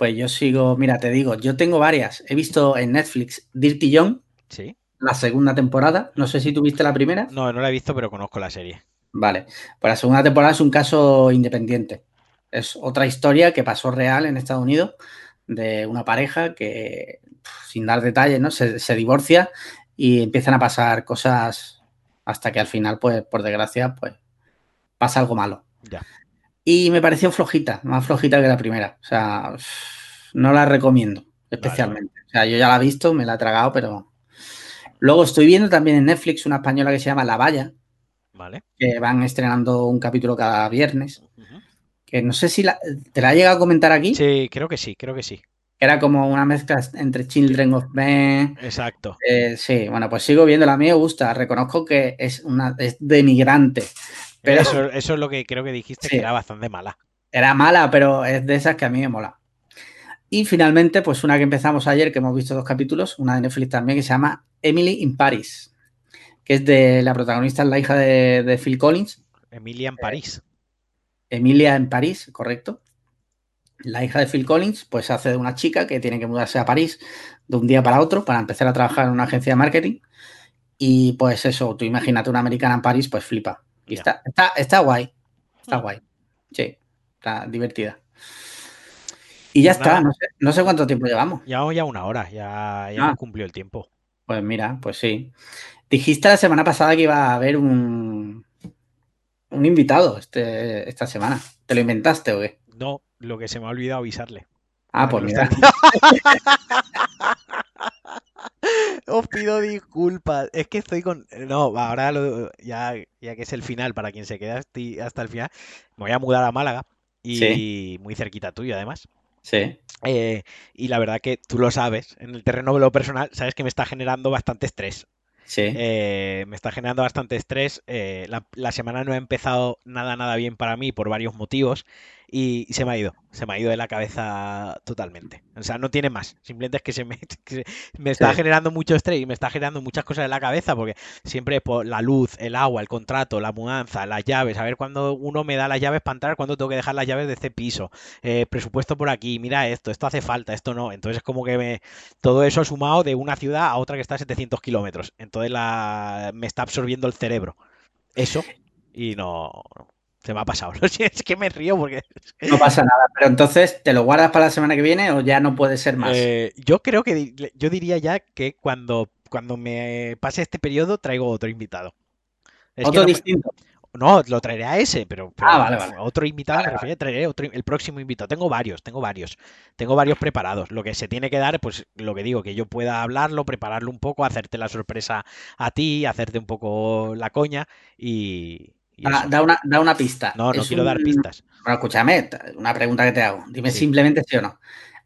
Pues yo sigo, mira, te digo, yo tengo varias. He visto en Netflix Dirty John. Sí. La segunda temporada. No sé si tuviste la primera. No, no la he visto, pero conozco la serie. Vale. Pues la segunda temporada es un caso independiente. Es otra historia que pasó real en Estados Unidos de una pareja que, sin dar detalles, ¿no? Se, se divorcia y empiezan a pasar cosas hasta que al final, pues, por desgracia, pues pasa algo malo. Ya. Y me pareció flojita, más flojita que la primera. O sea, no la recomiendo especialmente. O sea, yo ya la he visto, me la he tragado, pero. Luego estoy viendo también en Netflix una española que se llama La Valla. Vale. Que van estrenando un capítulo cada viernes. Que no sé si te la ha llegado a comentar aquí. Sí, creo que sí, creo que sí era como una mezcla entre Children of Men. Exacto. Eh, sí, bueno, pues sigo viendo, la mí me gusta. Reconozco que es una es denigrante. Pero, eso, es lo que creo que dijiste que era bastante mala. Era mala, pero es de esas que a mí me mola. Y finalmente, pues una que empezamos ayer, que hemos visto dos capítulos, una de Netflix también, que se llama Emily in Paris, que es de la protagonista, es la hija de, Phil Collins. Emilia en París. Emilia en París, correcto la hija de Phil Collins, pues hace de una chica que tiene que mudarse a París de un día para otro para empezar a trabajar en una agencia de marketing. Y pues eso, tú imagínate una americana en París, pues flipa. Y está, está, guay. Está mm. guay. Sí, está divertida. Y ya pues está, no sé, cuánto tiempo llevamos. Llevamos ya una hora, ya, ya ah. cumplió el tiempo. Pues mira, pues sí. Dijiste la semana pasada que iba a haber un, un invitado este, esta semana. ¿Te lo inventaste o qué? No, lo que se me ha olvidado avisarle. Ah, pues mira. Os pido disculpas. Es que estoy con. No, ahora ya, ya que es el final, para quien se queda hasta el final, me voy a mudar a Málaga. Y muy cerquita tuyo, además. Sí. Eh, y la verdad que tú lo sabes, en el terreno de lo personal, sabes que me está generando bastante estrés. Sí. Eh, me está generando bastante estrés. Eh, la, la, semana no ha empezado nada, nada bien para mí por varios motivos y, se me ha ido, se me ha ido de la cabeza totalmente. O sea, no tiene más, simplemente es que se me, me está generando mucho estrés y me está generando muchas cosas en la cabeza porque siempre por la luz, el agua, el contrato, la mudanza, las llaves, a ver cuándo uno me da las llaves para entrar, cuándo tengo que dejar las llaves de este piso, eh, presupuesto por aquí, mira esto, esto hace falta, esto no. Entonces es como que me, todo eso sumado de una ciudad a otra que está a 700 kilómetros. Entonces la, me está absorbiendo el cerebro. Eso y no, se me ha pasado. es que me río porque. No pasa nada. Pero entonces, ¿te lo guardas para la semana que viene o ya no puede ser más? Eh, yo creo que. Yo diría ya que cuando, cuando me pase este periodo traigo otro invitado. ¿Otro distinto? No, lo traeré a ese, pero, ah, vale, vale. otro invitado me refiero, traeré otro, el próximo invitado. Tengo varios, tengo varios. Tengo varios preparados. Lo que se tiene que dar, pues lo que digo, que yo pueda hablarlo, prepararlo un poco, hacerte la sorpresa a ti, hacerte un poco la coña y, Da, una, da, una, pista. No, no quiero dar pistas. Bueno, escúchame, una pregunta que te hago. Dime simplemente sí o no.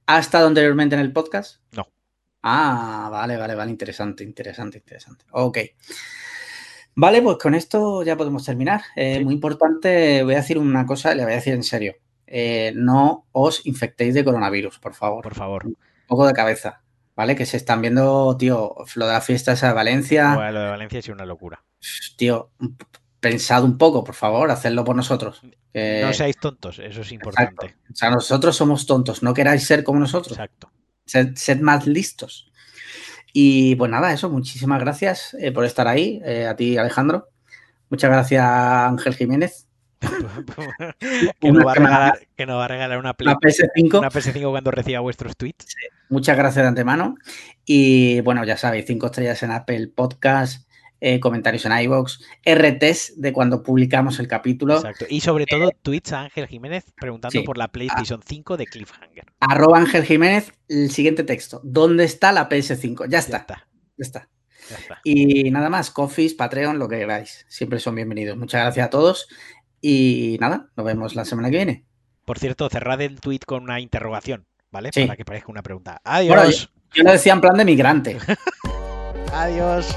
¿Has estado anteriormente en el podcast? No. Ah, vale, vale, vale. Interesante, interesante, interesante. Ok. Vale, pues con esto ya podemos terminar. Eh, muy importante, voy a decir una cosa, le voy a decir en serio. eh, no os infectéis de coronavirus, por favor. Por favor. Un poco de cabeza, ¿vale? Que se están viendo, tío, lo de la fiesta esa de Valencia. Bueno, lo de Valencia es una locura. Tío, pensad un poco, por favor, hacedlo por nosotros. No seáis tontos, eso es importante. Exacto. O sea, nosotros somos tontos, no queráis ser como nosotros. Exacto. Sed, sed más listos. Y pues nada, eso, muchísimas gracias eh, por estar ahí, eh, a ti Alejandro. Muchas gracias Ángel Jiménez. que, Una nos va a regalar, que nos va a regalar una, Play- La PS5. una PS5 cuando reciba vuestros tweets. Muchas gracias de antemano. Y bueno, ya sabéis, cinco estrellas en Apple Podcast, eh, comentarios en iVoox, RTs de cuando publicamos el capítulo, Exacto. Y sobre todo tweets a Ángel Jiménez preguntando Sí. por la PlayStation 5 de Cliffhanger. arroba Ángel Jiménez, el siguiente texto. ¿Dónde está la PS5? Ya Ya está, ya está. Ya está. Y nada más, Coffees, Patreon, lo que queráis. Siempre son bienvenidos. Muchas gracias a todos. Y nada, nos vemos la semana que viene. Por cierto, cerrad el tweet con una interrogación, ¿vale? Sí. Para que parezca una pregunta. Adiós. Yo lo decía en plan de migrante. Adiós.